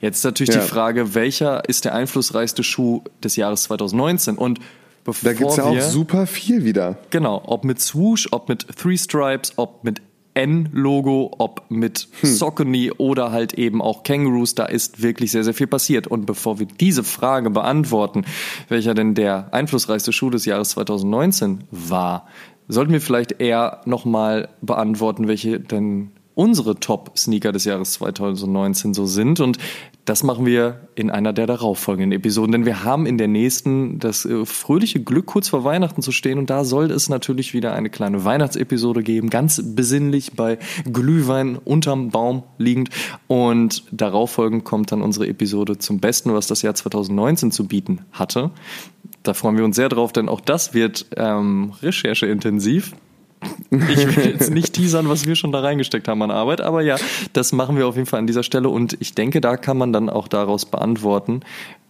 Jetzt ist natürlich ja. die Frage, welcher ist der einflussreichste Schuh des Jahres 2019 und Bevor da gibt's ja auch super viel wieder. Genau, ob mit Swoosh, ob mit Three Stripes, ob mit N-Logo, ob mit hm. Saucony oder halt eben auch Kangaroos, da ist wirklich sehr, sehr viel passiert. Und bevor wir diese Frage beantworten, welcher denn der einflussreichste Schuh des Jahres 2019 war, sollten wir vielleicht eher nochmal beantworten, welche denn unsere Top-Sneaker des Jahres 2019 so sind. Und das machen wir in einer der darauffolgenden Episoden, denn wir haben in der nächsten das äh, fröhliche Glück, kurz vor Weihnachten zu stehen. Und da soll es natürlich wieder eine kleine Weihnachtsepisode geben, ganz besinnlich bei Glühwein unterm Baum liegend. Und darauffolgend kommt dann unsere Episode zum Besten, was das Jahr 2019 zu bieten hatte. Da freuen wir uns sehr drauf, denn auch das wird ähm, rechercheintensiv. Ich will jetzt nicht teasern, was wir schon da reingesteckt haben an Arbeit, aber ja, das machen wir auf jeden Fall an dieser Stelle und ich denke, da kann man dann auch daraus beantworten,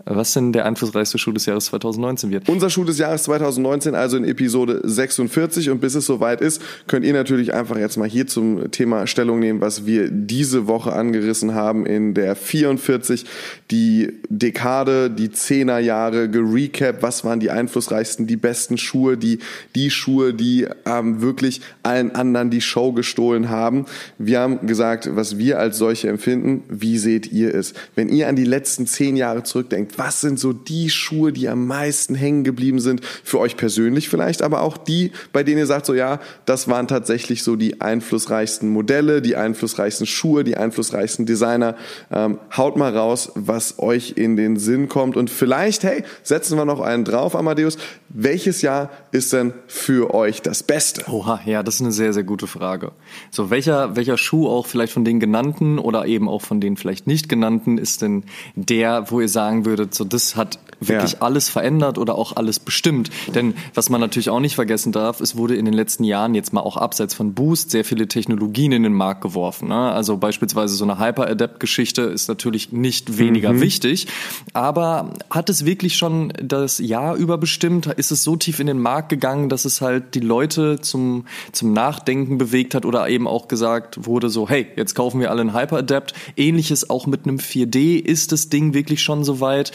was denn der einflussreichste Schuh des Jahres 2019 wird. Unser Schuh des Jahres 2019, also in Episode 46. Und bis es soweit ist, könnt ihr natürlich einfach jetzt mal hier zum Thema Stellung nehmen, was wir diese Woche angerissen haben in der 44. Die Dekade, die Zehnerjahre gerecapt. Was waren die einflussreichsten, die besten Schuhe, die, die Schuhe, die ähm, wirklich allen anderen die Show gestohlen haben. Wir haben gesagt, was wir als solche empfinden. Wie seht ihr es? Wenn ihr an die letzten zehn Jahre zurückdenkt, was sind so die Schuhe, die am meisten hängen geblieben sind, für euch persönlich vielleicht, aber auch die, bei denen ihr sagt, so ja, das waren tatsächlich so die einflussreichsten Modelle, die einflussreichsten Schuhe, die einflussreichsten Designer. Ähm, haut mal raus, was euch in den Sinn kommt und vielleicht, hey, setzen wir noch einen drauf, Amadeus. Welches Jahr ist denn für euch das Beste? Oha, ja, das ist eine sehr, sehr gute Frage. So, welcher, welcher Schuh auch vielleicht von den genannten oder eben auch von den vielleicht nicht genannten ist denn der, wo ihr sagen würdet, würdet, so das hat wirklich ja. alles verändert oder auch alles bestimmt. Denn was man natürlich auch nicht vergessen darf, es wurde in den letzten Jahren jetzt mal auch abseits von Boost sehr viele Technologien in den Markt geworfen. Ne? Also beispielsweise so eine Hyper-Adapt-Geschichte ist natürlich nicht weniger mhm. wichtig, aber hat es wirklich schon das Jahr über bestimmt? Ist es so tief in den Markt gegangen, dass es halt die Leute zum, zum Nachdenken bewegt hat oder eben auch gesagt wurde so, hey, jetzt kaufen wir alle einen Hyper-Adapt. Ähnliches auch mit einem 4D. Ist das Ding wirklich schon so weit?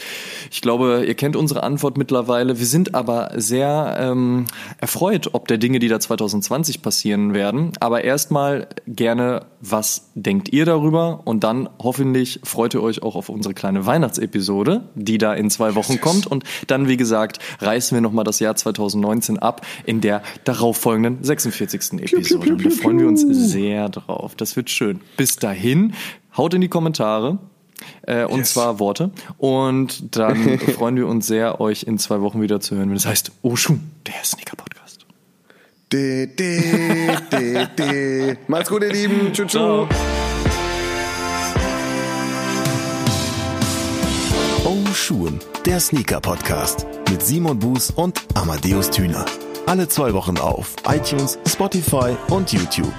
Ich glaube, ihr kennt unsere Antwort mittlerweile. Wir sind aber sehr ähm, erfreut, ob der Dinge, die da 2020 passieren werden. Aber erstmal gerne, was denkt ihr darüber? Und dann hoffentlich freut ihr euch auch auf unsere kleine Weihnachtsepisode, die da in zwei Wochen kommt. Und dann, wie gesagt, reißen wir nochmal das Jahr 2019 ab in der darauffolgenden 46. Episode. Und da freuen wir uns sehr drauf. Das wird schön. Bis dahin, haut in die Kommentare äh, und yes. zwar Worte. Und dann freuen wir uns sehr, euch in zwei Wochen wieder zu hören, wenn es heißt Oshun, der Sneaker-Podcast. De, de, de, de. Macht's gut, ihr Lieben. Tschüss. Ciao. Oh Schuhen, der Sneaker-Podcast mit Simon Buß und Amadeus Thüner. Alle zwei Wochen auf iTunes, Spotify und YouTube.